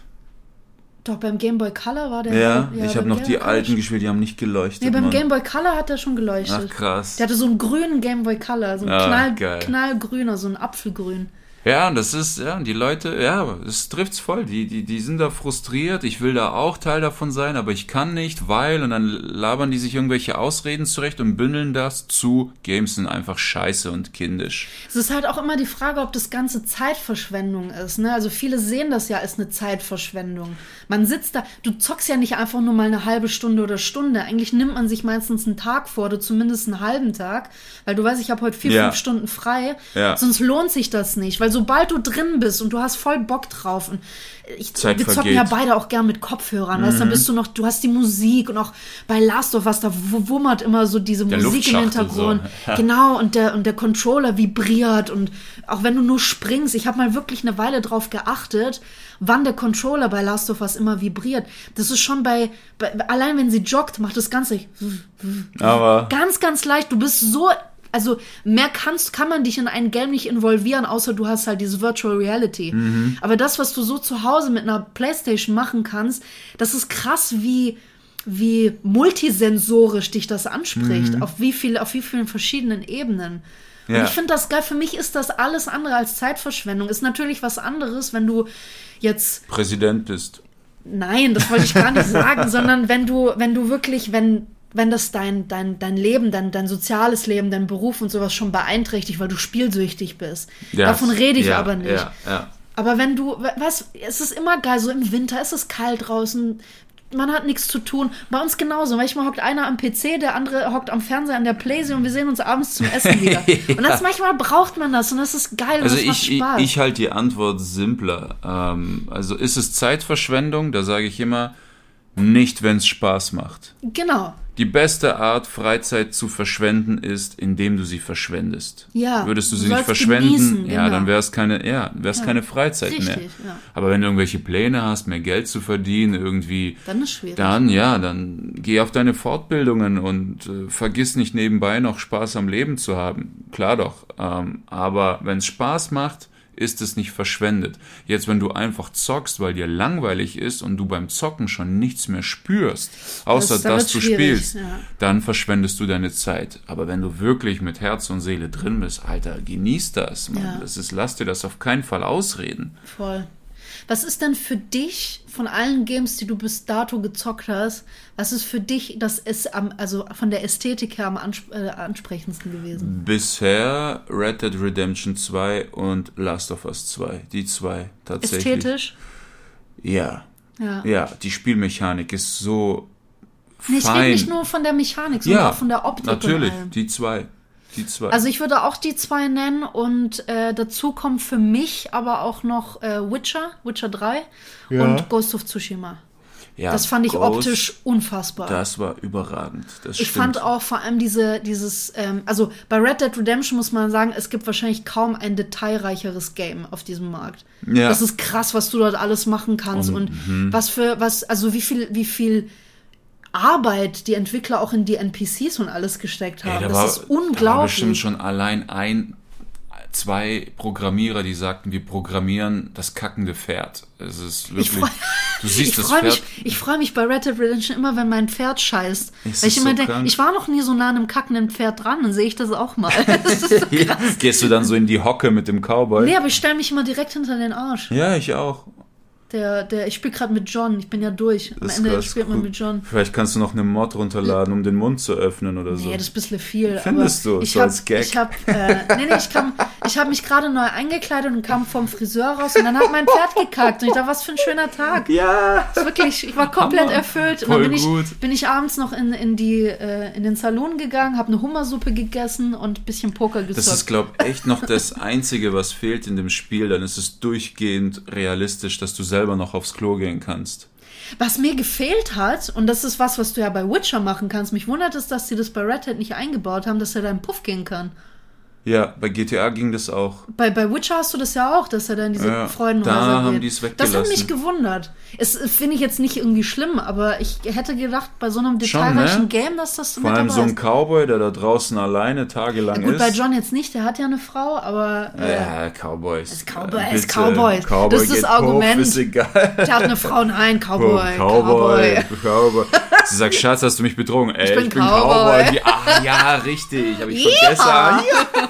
Doch, beim Game Boy Color war der. Ja, ja ich habe noch Game die alten gespielt, die haben nicht geleuchtet. Nee, beim Mann. Game Boy Color hat er schon geleuchtet. Ach, krass. Der hatte so einen grünen Game Boy Color, so ein ah, knall, knallgrüner, so ein Apfelgrün. Ja, das ist, ja, die Leute, ja, es trifft's voll. Die, die, die sind da frustriert. Ich will da auch Teil davon sein, aber ich kann nicht, weil, und dann labern die sich irgendwelche Ausreden zurecht und bündeln das zu Games sind einfach scheiße und kindisch. Es ist halt auch immer die Frage, ob das Ganze Zeitverschwendung ist, ne? Also viele sehen das ja als eine Zeitverschwendung. Man sitzt da, du zockst ja nicht einfach nur mal eine halbe Stunde oder Stunde. Eigentlich nimmt man sich meistens einen Tag vor oder zumindest einen halben Tag, weil du weißt, ich habe heute vier, ja. fünf Stunden frei. Ja. Sonst lohnt sich das nicht, weil sobald du drin bist und du hast voll Bock drauf und ich, Zeit wir zocken vergeht. ja beide auch gern mit Kopfhörern, weißt du, dann bist du noch, du hast die Musik und auch bei Last of Us, da wu- wummert immer so diese Der Musik im Hintergrund. so. Genau, und der, und der Controller vibriert und auch wenn du nur springst, ich habe mal wirklich eine Weile drauf geachtet, wann der Controller bei Last of Us immer vibriert. Das ist schon bei, bei allein wenn sie joggt, macht das Ganze Aber ganz, ganz leicht. Du bist so, also mehr kannst, kann man dich in ein Game nicht involvieren, außer du hast halt diese Virtual Reality. Aber das, was du so zu Hause mit einer Playstation machen kannst, das ist krass, wie wie multisensorisch dich das anspricht, auf wie viel, auf wie vielen verschiedenen Ebenen. Und Ja. ich finde das geil. Für mich ist das alles andere als Zeitverschwendung. Ist natürlich was anderes, wenn du jetzt Präsident bist. Nein, das wollte ich gar nicht sagen, sondern wenn du, wenn du wirklich, wenn, wenn das dein, dein, dein Leben, dein, dein soziales Leben, dein Beruf und sowas schon beeinträchtigt, weil du spielsüchtig bist. Ja, Davon rede ich ja, aber nicht. Ja, ja. Aber wenn du, was, es ist immer geil, so im Winter, es ist kalt draußen, man hat nichts zu tun. Bei uns genauso. Manchmal hockt einer am PC, der andere hockt am Fernseher an der Playsee und wir sehen uns abends zum Essen wieder. Und das manchmal braucht man das und das ist geil Also ich, ich, ich halte die Antwort simpler. Ähm, also ist es Zeitverschwendung? Da sage ich immer, nicht, wenn es Spaß macht. genau. Die beste Art, Freizeit zu verschwenden, ist, indem du sie verschwendest. Ja, Würdest du du sie nicht verschwenden, genießen, ja, genau. dann wäre es keine, ja, wär's keine Freizeit mehr. Richtig, ja. Aber wenn du irgendwelche Pläne hast, mehr Geld zu verdienen, irgendwie, Dann ist schwierig. dann ja, dann geh auf deine Fortbildungen und äh, vergiss nicht nebenbei noch Spaß am Leben zu haben. Klar doch. Ähm, aber wenn es Spaß macht, ist es nicht verschwendet. Jetzt, wenn du einfach zockst, weil dir langweilig ist und du beim Zocken schon nichts mehr spürst, außer Das- dass du spielst, ja. dann verschwendest du deine Zeit. Aber wenn du wirklich mit Herz und Seele drin bist, Alter, genieß das. Mann. Ja. Das ist, lass dir das auf keinen Fall ausreden. Voll. Was ist denn für dich von allen Games, die du bis dato gezockt hast, was ist für dich das ist am, also von der Ästhetik her am ansp äh, ansprechendsten gewesen? Bisher Red Dead Redemption 2 und Last of Us 2. Die zwei tatsächlich. Ästhetisch? Ja. Ja. Ja, die Spielmechanik ist so Nee, ich rede nicht nur von der Mechanik, sondern ja, auch von der Optik natürlich. Die zwei. Die zwei. Also ich würde auch die zwei nennen und äh, dazu kommen für mich aber auch noch äh, Witcher, Witcher 3 Ja. und Ghost of Tsushima. ja, Das fand ich Ghost, optisch unfassbar. Das war überragend. Das Ich stimmt. fand auch vor allem diese, dieses, ähm, also bei Red Dead Redemption muss man sagen, es gibt wahrscheinlich kaum ein detailreicheres Game auf diesem Markt. Ja. Das ist krass, was du dort alles machen kannst und, mhm. was für, was, also wie viel, wie viel Arbeit die Entwickler auch in die NPCs und alles gesteckt haben. Ey, da das war, ist Da war unglaublich. bestimmt schon allein ein, zwei Programmierer, die sagten, wir programmieren das kackende Pferd. Es ist wirklich. freu- du siehst ich das freue Pferd. mich, ich freu mich bei Red Dead Redemption immer, wenn mein Pferd scheißt. Ist Weil ich es immer so denke, ich war noch nie so nah an einem kackenden Pferd dran, dann sehe ich das auch mal. Das so Gehst du dann so in die Hocke mit dem Cowboy? nee, aber ich stelle mich immer direkt hinter den Arsch. Ja, ich auch. Der, der, ich spiele gerade mit John, ich bin ja durch. Am Das Ende spielt man mit John. Vielleicht kannst du noch eine Mod runterladen, um den Mund zu öffnen oder so. Nee, das ist ein bisschen viel. Findest du? Ich So hab, als Gag? Ich hab, äh, nee, nee, ich, kam, ich habe mich gerade neu eingekleidet und kam vom Friseur raus und dann hat mein Pferd gekackt und ich dachte, was für ein schöner Tag. ja! Wirklich, ich war komplett Hammer. erfüllt. Und Voll dann bin gut. ich, bin ich abends noch in, in, die, äh, in den Salon gegangen, habe eine Hummersuppe gegessen und ein bisschen Poker gezockt. Das ist, glaube ich, echt noch das Einzige, was fehlt in dem Spiel. Dann ist es durchgehend realistisch, dass du selber noch aufs Klo gehen kannst. Was mir gefehlt hat, und das ist was, was du ja bei Witcher machen kannst, mich wundert es, dass sie das bei Red Hat nicht eingebaut haben, dass er da in Puff gehen kann. Ja, bei GTA ging das auch. Bei, bei Witcher hast du das ja auch, dass er da in diese Ja, Freudenhäuser da haben geht. die's Das hat weggelassen. mich gewundert. Es äh, finde ich jetzt nicht irgendwie schlimm, aber ich hätte gedacht, bei so einem detailreichen ne? Game, dass das Vor mit allem so ein. Cowboy, der da draußen alleine tagelang Gut, ist. bei John jetzt nicht, der hat ja eine Frau, aber äh, ja, Cowboys. Ist Cowboy, Äh, ist bitte. Cowboy. Cowboy Das ist das Argument. Puff, ist egal. der hat eine Frau, nein, Cowboy, Cowboy, Cowboy. Cowboy. Sie sagt, Schatz, hast du mich betrogen? Ey, ich bin bin, Cowboy. Cowboy. Wie, ah, ja, richtig. Hab ich Ja. vergessen. Ja.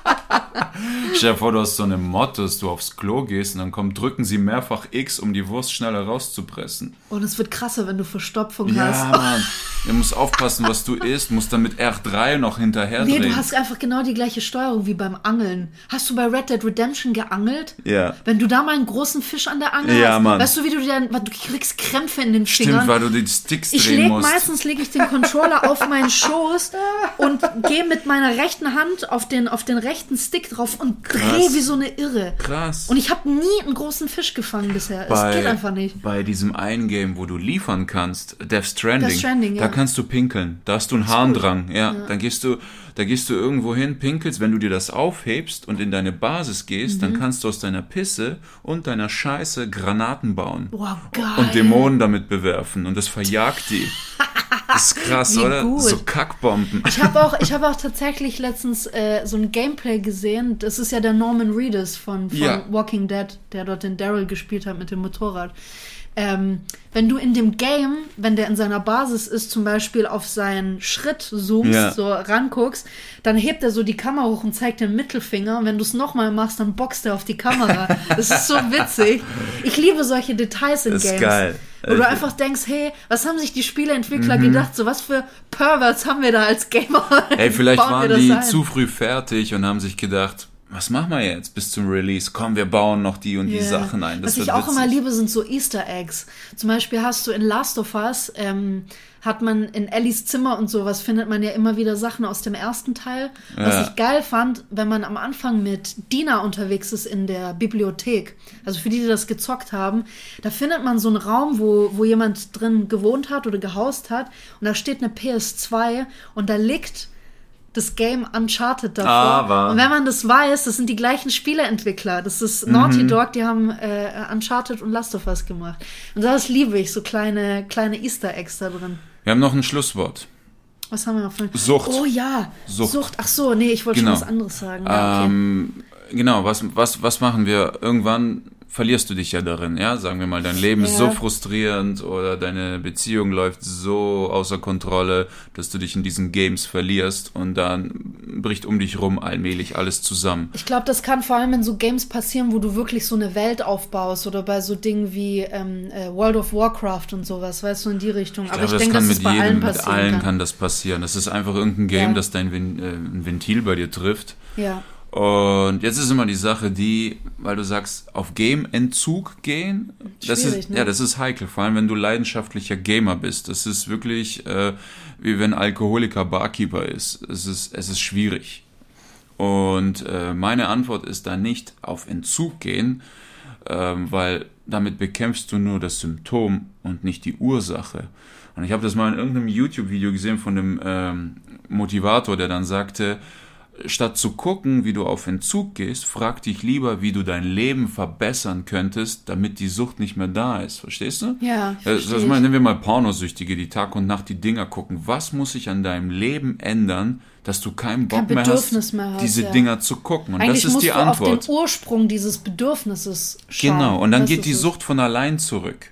Stell dir vor, du hast so eine Mod, dass du aufs Klo gehst und dann kommt, drücken sie mehrfach X, um die Wurst schneller rauszupressen. Und es wird krasser, wenn du Verstopfung Ja, hast. Mann. Er muss aufpassen, was du isst, muss dann mit R3 noch hinterher Nee, drehen. du hast einfach genau die gleiche Steuerung wie beim Angeln. Hast du bei Red Dead Redemption geangelt? Ja. Wenn du da mal einen großen Fisch an der Angel Ja, hast, Mann. weißt du, wie du dir, du kriegst Krämpfe in den Stimmt, Fingern. weil du die Sticks Ich drehen leg musst. meistens lege ich den Controller auf meinen Schoß und gehe mit meiner rechten Hand auf den auf den rechten Stick drauf und drehe wie so eine Irre. Krass. Und ich habe nie einen großen Fisch gefangen bisher. es geht einfach nicht. Bei diesem einen Game, wo du liefern kannst, Death Stranding, Death Stranding, da ja. kannst du pinkeln. Da hast du einen Harndrang. Ja, dann gehst du, da gehst du irgendwo hin, pinkelst, wenn du dir das aufhebst und in deine Basis gehst, Mhm. dann kannst du aus deiner Pisse und deiner Scheiße Granaten bauen. Boah, geil. Und Dämonen damit bewerfen und das verjagt die. Das ist krass, Wie oder? gut. So Kackbomben. Ich habe auch, ich hab auch tatsächlich letztens äh, so ein Gameplay gesehen. Das ist ja der Norman Reedus von, von Ja. Walking Dead, der dort den Daryl gespielt hat mit dem Motorrad. Ähm, wenn du in dem Game, wenn der in seiner Basis ist, zum Beispiel auf seinen Schritt zoomst, Ja. so ranguckst, dann hebt er so die Kamera hoch und zeigt den Mittelfinger. Und wenn du es nochmal machst, dann boxt er auf die Kamera. Das ist so witzig. Ich liebe solche Details in Das ist Games. geil. Wo du Also- einfach denkst, hey, was haben sich die Spieleentwickler Mhm. gedacht? So was für Perverts haben wir da als Gamer? Ey, vielleicht waren die ein? zu früh fertig und haben sich gedacht, was machen wir jetzt bis zum Release? Komm, wir bauen noch die und die Ja. Sachen ein. Das Was ich auch immer witzig. liebe, sind so Easter Eggs. Zum Beispiel hast du in Last of Us, ähm, hat man in Ellies Zimmer und sowas, findet man ja immer wieder Sachen aus dem ersten Teil. Was Ja. ich geil fand, wenn man am Anfang mit Dina unterwegs ist in der Bibliothek, also für die, die das gezockt haben, da findet man so einen Raum, wo, wo jemand drin gewohnt hat oder gehaust hat und da steht eine PS2 und da liegt das Game Uncharted davor. Aber- Und wenn man das weiß, das sind die gleichen Spieleentwickler. Das ist Mhm. Naughty Dog, die haben äh, Uncharted und Last of Us gemacht. Und das liebe ich, so kleine, kleine Easter Eggs da drin. Wir haben noch ein Schlusswort. Was haben wir noch für Sucht. Oh ja, Sucht. Sucht. Ach so, nee, ich wollte Genau. schon was anderes sagen. Ja, okay. Ähm, genau, was, was, was machen wir? Irgendwann verlierst du dich ja darin, ja? Sagen wir mal, dein Leben ist Ja. so frustrierend oder deine Beziehung läuft so außer Kontrolle, dass du dich in diesen Games verlierst und dann bricht um dich rum allmählich alles zusammen. Ich glaube, das kann vor allem in so Games passieren, wo du wirklich so eine Welt aufbaust oder bei so Dingen wie ähm, äh, World of Warcraft und sowas, weißt du, in die Richtung. Aber glaube, ich denke, kann dass es mit jedem, allen mit passieren allen kann. kann das passieren. Das ist einfach irgendein Game, Ja. das dein äh, ein Ventil bei dir trifft. Ja. Und jetzt ist immer die Sache, die, weil du sagst, auf Game-Entzug gehen, das ist, ne? ja, das ist heikel, vor allem wenn du leidenschaftlicher Gamer bist. Das ist wirklich äh, wie wenn Alkoholiker Barkeeper ist. Es ist, es ist schwierig. Und äh, meine Antwort ist da nicht auf Entzug gehen, ähm, weil damit bekämpfst du nur das Symptom und nicht die Ursache. Und ich habe das mal in irgendeinem YouTube-Video gesehen von dem ähm, Motivator, der dann sagte, statt zu gucken, wie du auf Entzug gehst, frag dich lieber, wie du dein Leben verbessern könntest, damit die Sucht nicht mehr da ist. Verstehst du? Ja, Das ich. nehmen wir mal Pornosüchtige, die Tag und Nacht die Dinger gucken. Was muss sich an deinem Leben ändern, dass du keinen Bock Kein mehr hast, mehr hast, diese ja. Dinger zu gucken? Und Eigentlich das ist musst die du Antwort. auf den Ursprung dieses Bedürfnisses schauen. Genau, und dann Was geht die. Sucht von allein zurück.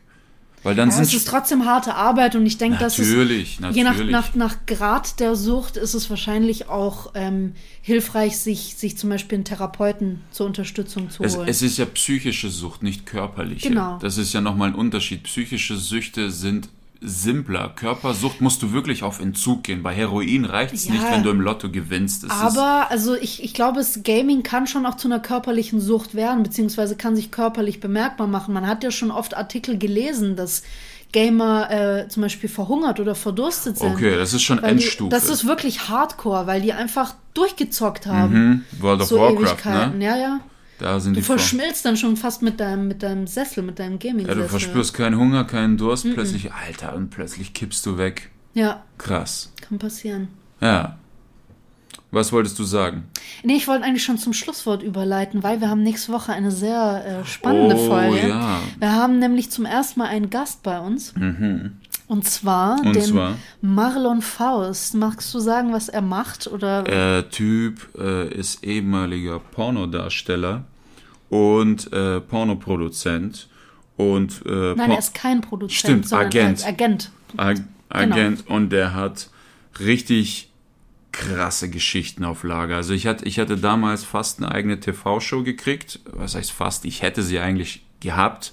Weil dann Ja, sind es ist trotzdem harte Arbeit und ich denke, dass es natürlich, je nach, nach, nach Grad der Sucht ist es wahrscheinlich auch ähm, hilfreich, sich, sich zum Beispiel einen Therapeuten zur Unterstützung zu Es, holen. es ist ja psychische Sucht, nicht körperliche. Genau. Das ist ja nochmal ein Unterschied. Psychische Süchte sind simpler. Körpersucht musst du wirklich auf Entzug gehen. Bei Heroin reicht es Ja. nicht, wenn du im Lotto gewinnst. Es Aber also ich, ich glaube, es Gaming kann schon auch zu einer körperlichen Sucht werden, beziehungsweise kann sich körperlich bemerkbar machen. Man hat ja schon oft Artikel gelesen, dass Gamer äh, zum Beispiel verhungert oder verdurstet sind. okay, das ist schon Weil die, Endstufe. das ist wirklich Hardcore, weil die einfach durchgezockt haben. mhm. World of So Warcraft, Ewigkeiten, ne? ja, ja. Da sind Du die verschmilzt dann schon fast mit deinem, mit deinem Sessel, mit deinem gaming Ja, du verspürst keinen Hunger, keinen Durst, plötzlich, Alter, und plötzlich kippst du weg. Ja, Krass. kann passieren. Ja. Was wolltest du sagen? Nee, ich wollte eigentlich schon zum Schlusswort überleiten, weil wir haben nächste Woche eine sehr äh, spannende Oh, Folge. ja. Wir haben nämlich zum ersten Mal einen Gast bei uns. Und zwar. Und den zwar? Marlon Faust. Magst du sagen, was er macht? Oder Der Typ äh, ist ehemaliger Pornodarsteller und äh, Pornoproduzent und äh, Nein, Por- er ist kein Produzent, Stimmt, Agent. Agent. Ag Agent und der hat richtig krasse Geschichten auf Lager. Also ich hatte, ich hatte damals fast eine eigene TV-Show gekriegt. Was heißt fast? Ich hätte sie eigentlich gehabt.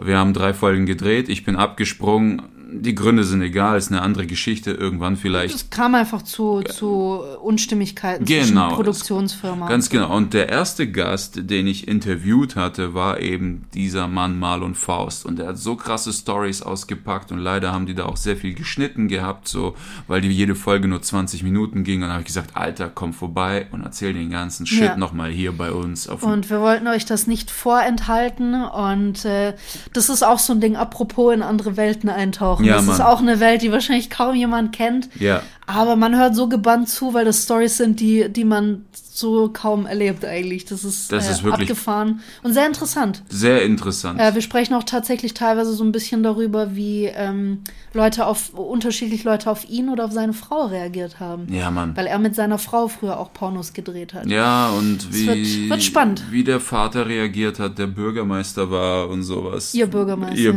Wir haben drei Folgen gedreht. Ich bin abgesprungen. Die Gründe sind egal, ist eine andere Geschichte irgendwann vielleicht. Es kam einfach zu, zu Unstimmigkeiten Genau, zwischen Produktionsfirma. Ganz genau. Und der erste Gast, den ich interviewt hatte, war eben dieser Mann Marlon Faust. Und er hat so krasse Stories ausgepackt und leider haben die da auch sehr viel geschnitten gehabt, so, weil die jede Folge nur 20 Minuten ging. Und dann habe ich gesagt, Alter, komm vorbei und erzähl den ganzen Shit Ja. nochmal hier bei uns. Und wir wollten euch das nicht vorenthalten. Und äh, das ist auch so ein Ding, apropos in andere Welten eintauchen. Ja, das ist Mann. auch eine Welt, die wahrscheinlich kaum jemand kennt. ja, Aber man hört so gebannt zu, weil das Stories sind, die, die man so kaum erlebt eigentlich. Das ist, Das äh, ist wirklich- abgefahren und sehr interessant. sehr interessant. Äh, wir sprechen auch tatsächlich teilweise so ein bisschen darüber, wie ähm, Leute auf unterschiedlich Leute auf ihn oder auf seine Frau reagiert haben. ja, Mann. Weil er mit seiner Frau früher auch Pornos gedreht hat. Ja, und wie, wird- wird spannend. wie der Vater reagiert hat, der Bürgermeister war und sowas. Ihr Bürgermeister. Ihr,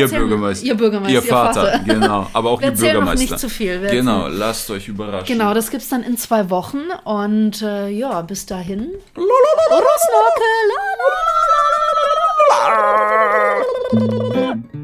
ihr Bürgermeister. Ihr Bürgermeister, Ihr ihr Vater. Vater. Genau, aber auch wir die Bürgermeister. Noch nicht zu viel. Wir genau, erzählen. lasst euch überraschen. Genau, das gibt's dann in zwei Wochen und äh, ja, bis dahin. Rosnocke, la, la, la, la, la. Ah.